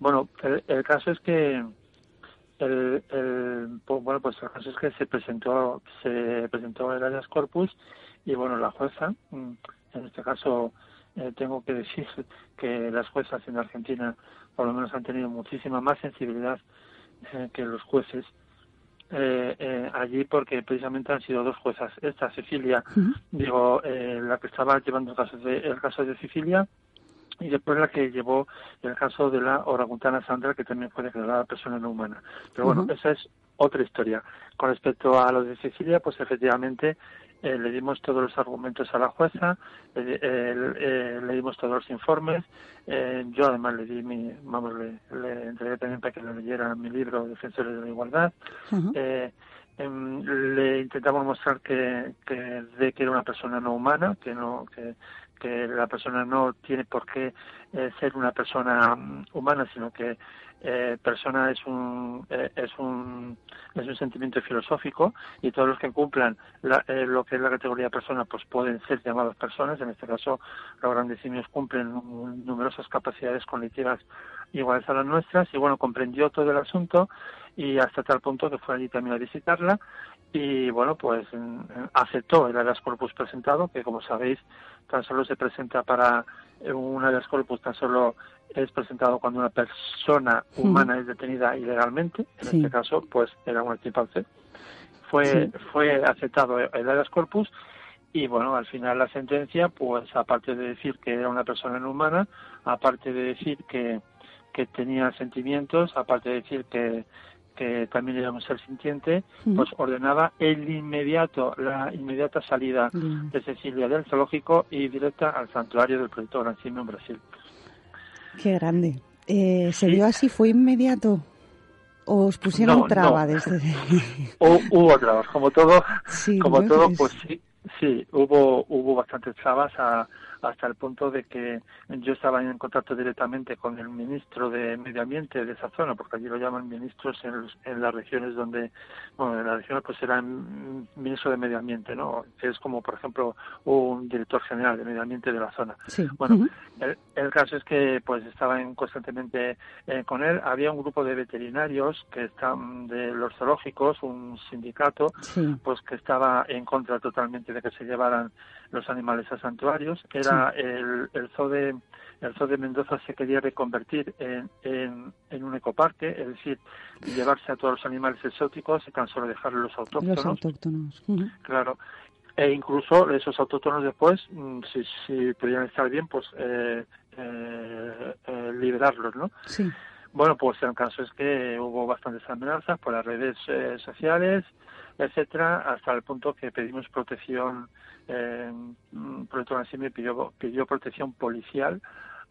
Bueno, el, el caso es que el, el, pues, bueno, pues el caso es que se presentó se presentó el habeas corpus y bueno, la jueza, mm, en este caso eh, tengo que decir que las juezas en Argentina por lo menos han tenido muchísima más sensibilidad eh, que los jueces eh, eh, allí porque precisamente han sido dos juezas, esta Cecilia, digo, eh, la que estaba llevando el caso de, el caso de Sicilia y después la que llevó el caso de la orangutana Sandra, que también fue declarada persona no humana. Pero bueno, esa es otra historia. Con respecto a lo de Cecilia, pues efectivamente eh, le dimos todos los argumentos a la jueza, le, eh, eh, le dimos todos los informes. eh, yo además le di mi, vamos, le, le entregué también para que le leyera mi libro Defensores de la Igualdad. Eh, em, le intentamos mostrar que, que, de que era una persona no humana, que no que, que la persona no tiene por qué eh, ser una persona mm, humana, sino que eh, persona es un eh, es un es un sentimiento filosófico y todos los que cumplan la- eh, lo que es la categoría persona pues pueden ser llamados personas. En este caso los grandes simios cumplen numerosas capacidades cognitivas iguales a las nuestras y bueno comprendió todo el asunto y hasta tal punto que fue allí también a visitarla y bueno pues aceptó el habeas corpus presentado que como sabéis tan solo se presenta para eh, un habeas corpus tan solo es presentado cuando una persona Sí. humana es detenida ilegalmente en Sí. este caso pues era un chimpancé fue Sí. fue aceptado el habeas corpus y bueno, al final la sentencia, pues aparte de decir que era una persona no humana, aparte de decir que, que tenía sentimientos, aparte de decir que, que también era un ser sintiente, pues ordenaba el inmediato, la inmediata salida de Cecilia del zoológico y directa al santuario del proyecto Gran Simio en Brasil. Qué grande. Eh, ¿Se Sí. dio así? ¿Fue inmediato? ¿O os pusieron No, traba no. desde...? Hu- hubo trabas, como todo, Sí, como ¿no? todo, Es- pues sí, sí, hubo, hubo bastantes trabas a- hasta el punto de que yo estaba en contacto directamente con el ministro de Medio Ambiente de esa zona, porque allí lo llaman ministros en, en las regiones donde, bueno, en las regiones pues era mm, ministro de Medio Ambiente, ¿no? Que es como, por ejemplo, un director general de Medio Ambiente de la zona. Sí. Bueno, el, el caso es que pues estaba en- constantemente eh, con él. Había un grupo de veterinarios que están de los zoológicos, un sindicato, Sí. pues que estaba en contra totalmente de que se llevaran los animales a santuarios. Era el, el zoo de el zoo de Mendoza se quería reconvertir en, en, en un ecoparque, es decir, llevarse a todos los animales exóticos y tan solo dejar los autóctonos. Los autóctonos. Claro. E incluso esos autóctonos después, mm, si, si pudieran estar bien, pues eh, eh, eh, liberarlos, ¿no? Sí. Bueno, pues el caso es que hubo bastantes amenazas por las redes eh, sociales, etcétera, hasta el punto que pedimos protección, eh, mm, Protector me pidió, pidió protección policial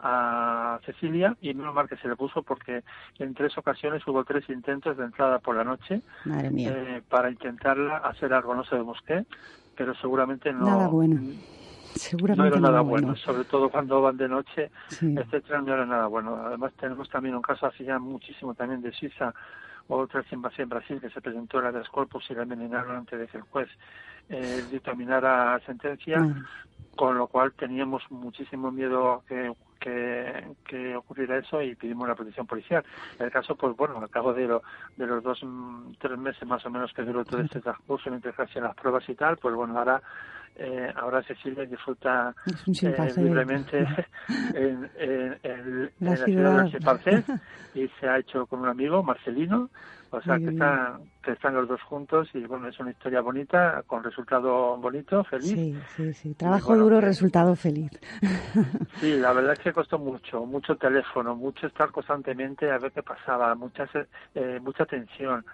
a Cecilia y menos mal que se le puso porque en tres ocasiones hubo tres intentos de entrada por la noche Madre mía. eh, para intentarla hacer algo, no sabemos qué, pero seguramente no, Nada bueno. no Seguramente era nada nada bueno, sobre todo cuando van de noche, Sí. etcétera, no era nada bueno. Además tenemos también un caso así ya muchísimo también de Suiza, otra invasión en Brasil que se presentó en la de corpus y la envenenaron antes de que el juez eh, dictaminara sentencia, Madre. con lo cual teníamos muchísimo miedo que, que, que ocurriera eso y pedimos la protección policial. El caso, pues bueno, al cabo de, lo- de los dos, mm, tres meses más o menos que duró todo este transcurso mientras hacían las pruebas y tal, pues bueno, ahora eh, ahora Cecilia disfruta eh, libremente en, en- en- La en la ciudad de chimpancés y se ha hecho con un amigo, Marcelino, o sea Muy que están, que están los dos juntos y bueno, es una historia bonita, con resultado bonito, feliz. Sí, sí, sí. Trabajo bueno, duro, que- resultado feliz. Sí, la verdad es que costó mucho, mucho teléfono, mucho estar constantemente a ver qué pasaba, mucha, eh, mucha tensión,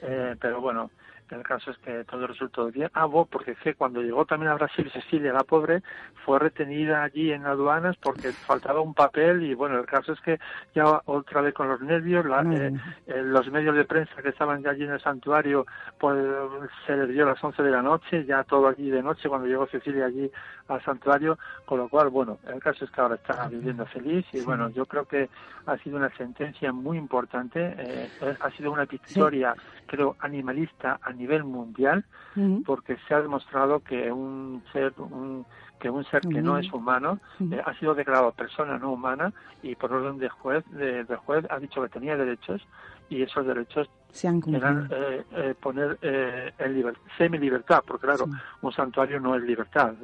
eh, pero bueno, el caso es que todo resultó bien. Ah, bueno, porque que cuando llegó también a Brasil Cecilia, la pobre, fue retenida allí en aduanas porque faltaba un papel y bueno, el caso es que ya otra vez con los nervios, la- eh, eh, los medios de prensa que estaban ya allí en el santuario, pues se les dio a las 11 de la noche, ya todo allí de noche cuando llegó Cecilia allí al santuario, con lo cual, bueno, el caso es que ahora está viviendo feliz y bueno, yo creo que ha sido una sentencia muy importante, eh, ha sido una victoria, creo, animalista nivel mundial, porque se ha demostrado que un ser, un, que un ser que no es humano eh, ha sido declarado persona no humana y por orden de juez, de, de juez ha dicho que tenía derechos y esos derechos Se han eran eh, eh, poner eh, en liber- semi-libertad, porque claro, un santuario no es libertad.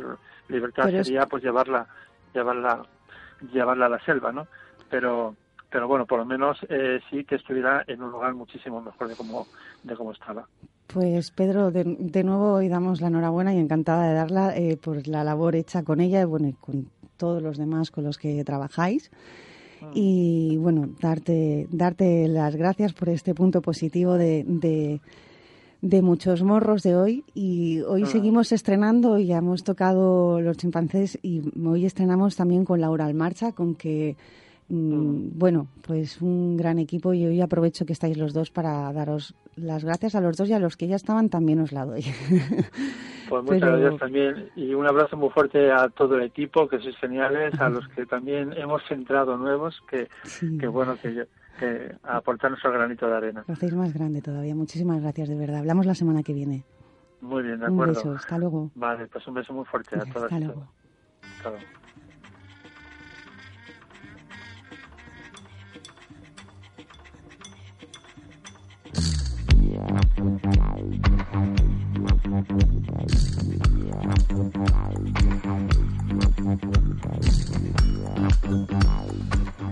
Libertad Pero es- sería pues llevarla, llevarla, llevarla a la selva, ¿no? Pero, pero bueno, por lo menos eh, sí que estuviera en un lugar muchísimo mejor de como, de como estaba. Pues Pedro, de, de nuevo hoy damos la enhorabuena y encantada de darla eh, por la labor hecha con ella y bueno, y con todos los demás con los que trabajáis. Y bueno, darte, darte las gracias por este punto positivo de, de, de muchos morros de hoy. Y hoy Ah. seguimos estrenando, ya hemos tocado los chimpancés y hoy estrenamos también con Laura Almarcha, con que, bueno, pues un gran equipo y hoy aprovecho que estáis los dos para daros las gracias a los dos y a los que ya estaban también os la doy. Pues muchas Pero- gracias también y un abrazo muy fuerte a todo el equipo, que sois geniales, a los que también hemos entrado nuevos, que, que bueno, que, yo- que aportar nuestro granito de arena. Lo hacéis más grande todavía. Muchísimas gracias, de verdad. Hablamos la semana que viene. Muy bien, de Un acuerdo. beso. Hasta luego. Vale, pues un beso muy fuerte a todas luego. Hasta luego.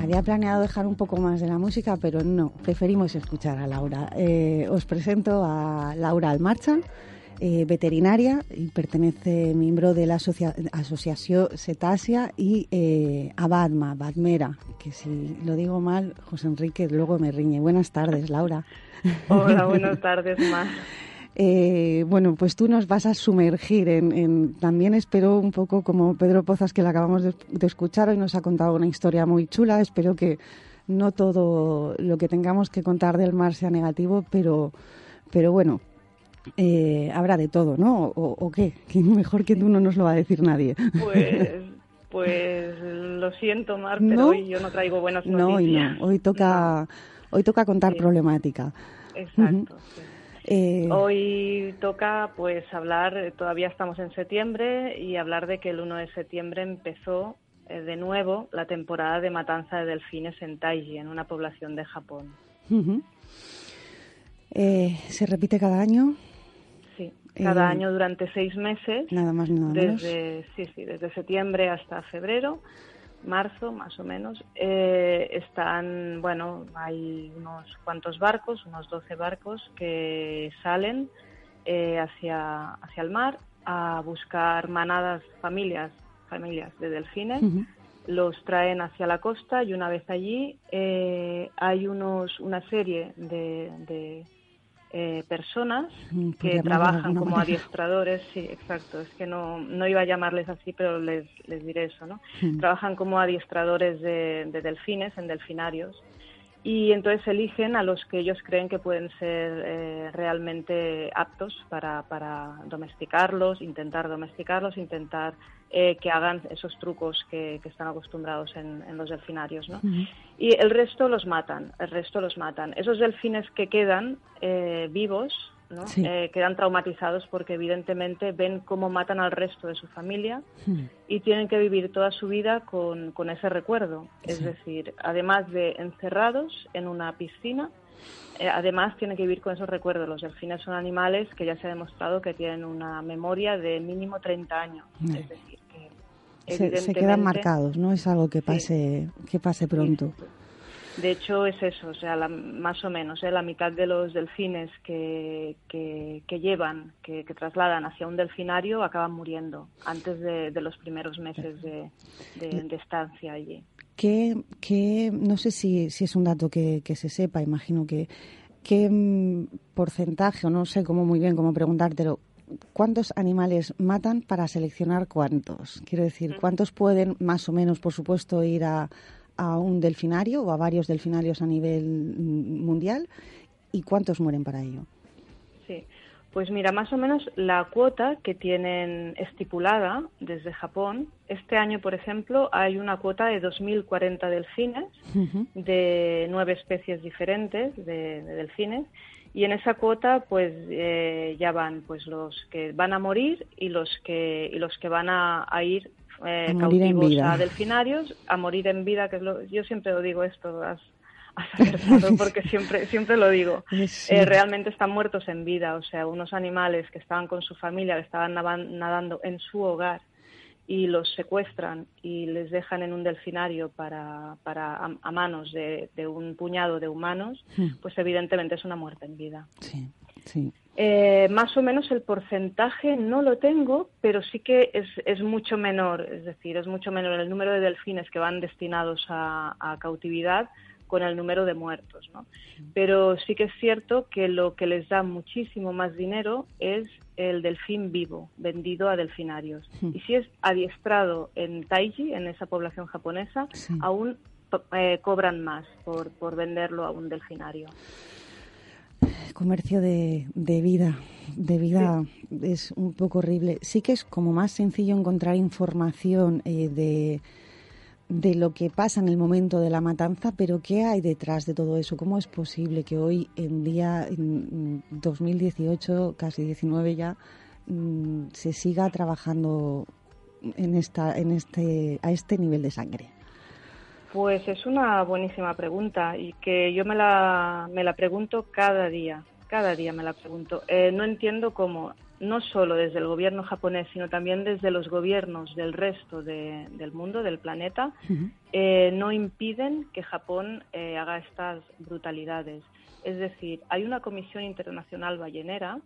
Había planeado dejar un poco más de la música, pero no, preferimos escuchar a Laura. Eh, os presento a Laura Almarcha, eh, veterinaria y pertenece miembro de la asocia- Asociación Cetasia y eh, a Badma, Badmera, que si lo digo mal, José Enrique luego me riñe. Buenas tardes, Laura. Hola, buenas tardes, Mar. Eh, bueno, pues tú nos vas a sumergir en, en- también espero un poco como Pedro Pozas que la acabamos de, de escuchar hoy nos ha contado una historia muy chula. Espero que no todo lo que tengamos que contar del mar sea negativo, pero, pero bueno, eh, habrá de todo, ¿no? ¿O, o qué? Que mejor que tú no nos lo va a decir nadie. Pues, pues lo siento, Mar, pero ¿No? hoy yo no traigo buenas No, hoy noticias. no. Hoy toca, hoy toca contar problemática. Exacto. Eh, Hoy toca pues hablar, todavía estamos en septiembre, y hablar de que el 1 de septiembre empezó eh, de nuevo la temporada de matanza de delfines en Taiji, en una población de Japón. Eh, ¿Se repite cada año? Cada Eh, año durante seis meses, Nada más nada menos. desde, sí, sí, desde septiembre hasta febrero, marzo más o menos, eh, están, bueno, hay unos cuantos barcos, unos 12 barcos que salen eh, hacia, hacia el mar a buscar manadas, familias, familias de delfines, los traen hacia la costa y una vez allí eh, hay unos, una serie de, de, eh, personas Mm, por que trabajan como manera. adiestradores, sí, exacto, es que no, no iba a llamarles así, pero les, les diré eso, ¿no? Mm. Trabajan como adiestradores de, de delfines en delfinarios y entonces eligen a los que ellos creen que pueden ser eh, realmente aptos para, para domesticarlos, intentar domesticarlos, intentar eh, que hagan esos trucos que, que están acostumbrados en, en los delfinarios, ¿no? Y el resto los matan, el resto los matan. Esos delfines que quedan eh, vivos, ¿no? Sí. Eh, quedan traumatizados porque evidentemente ven cómo matan al resto de su familia Mm. y tienen que vivir toda su vida con, con ese recuerdo. Es decir, además de encerrados en una piscina, eh, además tienen que vivir con esos recuerdos. Los delfines son animales que ya se ha demostrado que tienen una memoria de mínimo 30 años. Es decir, que Se, se quedan marcados, no es algo que pase, que pase pronto. De hecho, es eso, o sea, la- más o menos, ¿eh? la mitad de los delfines que, que, que llevan, que, que trasladan hacia un delfinario, acaban muriendo antes de, de los primeros meses de, de- de estancia allí. ¿Qué, qué- no sé si, si es un dato que, que se sepa, imagino que, qué mm, porcentaje, o no sé cómo muy bien cómo preguntártelo, ¿cuántos animales matan para seleccionar cuántos? Quiero decir, ¿cuántos pueden más o menos, por supuesto, ir a, a un delfinario o a varios delfinarios a nivel mm, mundial? ¿Y cuántos mueren para ello? Sí, pues mira, más o menos la cuota que tienen estipulada desde Japón, este año, por ejemplo, hay una cuota de 2.040 delfines de nueve especies diferentes de, de delfines y en esa cuota pues eh, ya van pues los que van a morir y los que y los que van a, a ir eh, cautivos vida. a delfinarios a morir en vida que es lo yo siempre lo digo esto has, has porque siempre siempre lo digo Sí. Eh, realmente están muertos en vida o sea unos animales que estaban con su familia que estaban nadando en su hogar y los secuestran y les dejan en un delfinario para, para a, a manos de, de un puñado de humanos, Hmm. pues evidentemente es una muerte en vida. Sí, sí. Eh, más o menos el porcentaje no lo tengo, pero sí que es, es mucho menor, es decir, es mucho menor el número de delfines que van destinados a, a cautividad con el número de muertos, ¿no? Pero sí que es cierto que lo que les da muchísimo más dinero es el delfín vivo, vendido a delfinarios. Y si es adiestrado en Taiji, en esa población japonesa, Sí. aún eh, cobran más por, por venderlo a un delfinario. Comercio de, de vida, de vida es un poco horrible. Sí que es como más sencillo encontrar información eh, de, de lo que pasa en el momento de la matanza, pero ¿qué hay detrás de todo eso? ¿Cómo es posible que hoy en día, en 2018, casi 19 ya, mm, se siga trabajando en esta, en este, a este nivel de sangre? Pues es una buenísima pregunta y que yo me la, me la pregunto cada día, cada día me la pregunto. Eh, no entiendo cómo, no solo desde el gobierno japonés, sino también desde los gobiernos del resto de- del mundo, del planeta, eh, no impiden que Japón eh, haga estas brutalidades. Es decir, hay una comisión internacional ballenera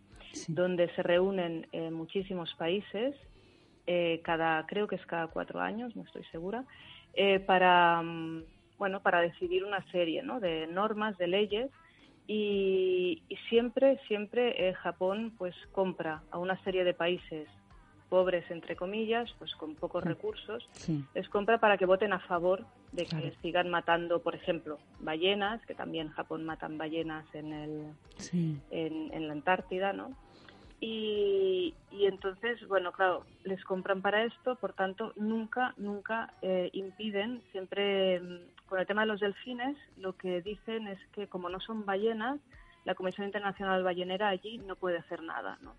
donde se reúnen eh, muchísimos países, eh, cada, creo que es cada cuatro años, no estoy segura, eh, para, mm, bueno, para decidir una serie ¿no? de normas, de leyes y, y siempre, siempre eh, Japón pues compra a una serie de países pobres, entre comillas, pues con pocos recursos, Sí. les compra para que voten a favor de Claro. que sigan matando, por ejemplo, ballenas, que también Japón matan ballenas en, el, Sí. en, en la Antártida, ¿no? Y, y entonces, bueno, claro, les compran para esto, por tanto, nunca, nunca eh, impiden, siempre mm, con el tema de los delfines, lo que dicen es que como no son ballenas, la Comisión Internacional Ballenera allí no puede hacer nada, ¿no?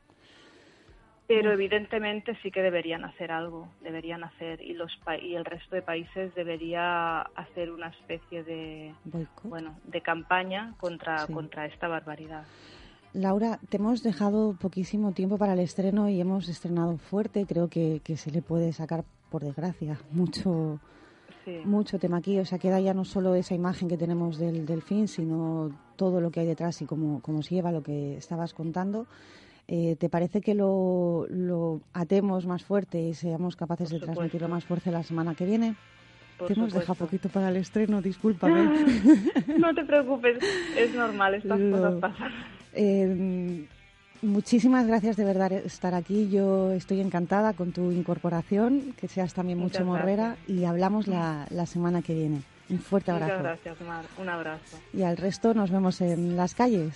Pero evidentemente sí que deberían hacer algo, deberían hacer, y, los pa- y el resto de países debería hacer una especie de, bueno, de campaña contra, Sí. contra esta barbaridad. Laura, te hemos dejado poquísimo tiempo para el estreno y hemos estrenado fuerte. Creo que, que se le puede sacar, por desgracia, mucho, Sí. mucho tema aquí. O sea, queda ya no solo esa imagen que tenemos del delfín, sino todo lo que hay detrás y cómo, cómo se lleva lo que estabas contando. Eh, ¿Te parece que lo, lo atemos más fuerte y seamos capaces de transmitirlo más fuerte la semana que viene? Por te hemos dejado poquito para el estreno, discúlpame. No te preocupes, es normal, estas Lo- cosas pasan. Eh, muchísimas gracias de verdad estar aquí. Yo estoy encantada con tu incorporación, que seas también Muchas mucho morrera y hablamos la, la semana que viene. Un fuerte Muchas abrazo. gracias, Mar. Un abrazo. Y al resto nos vemos en las calles.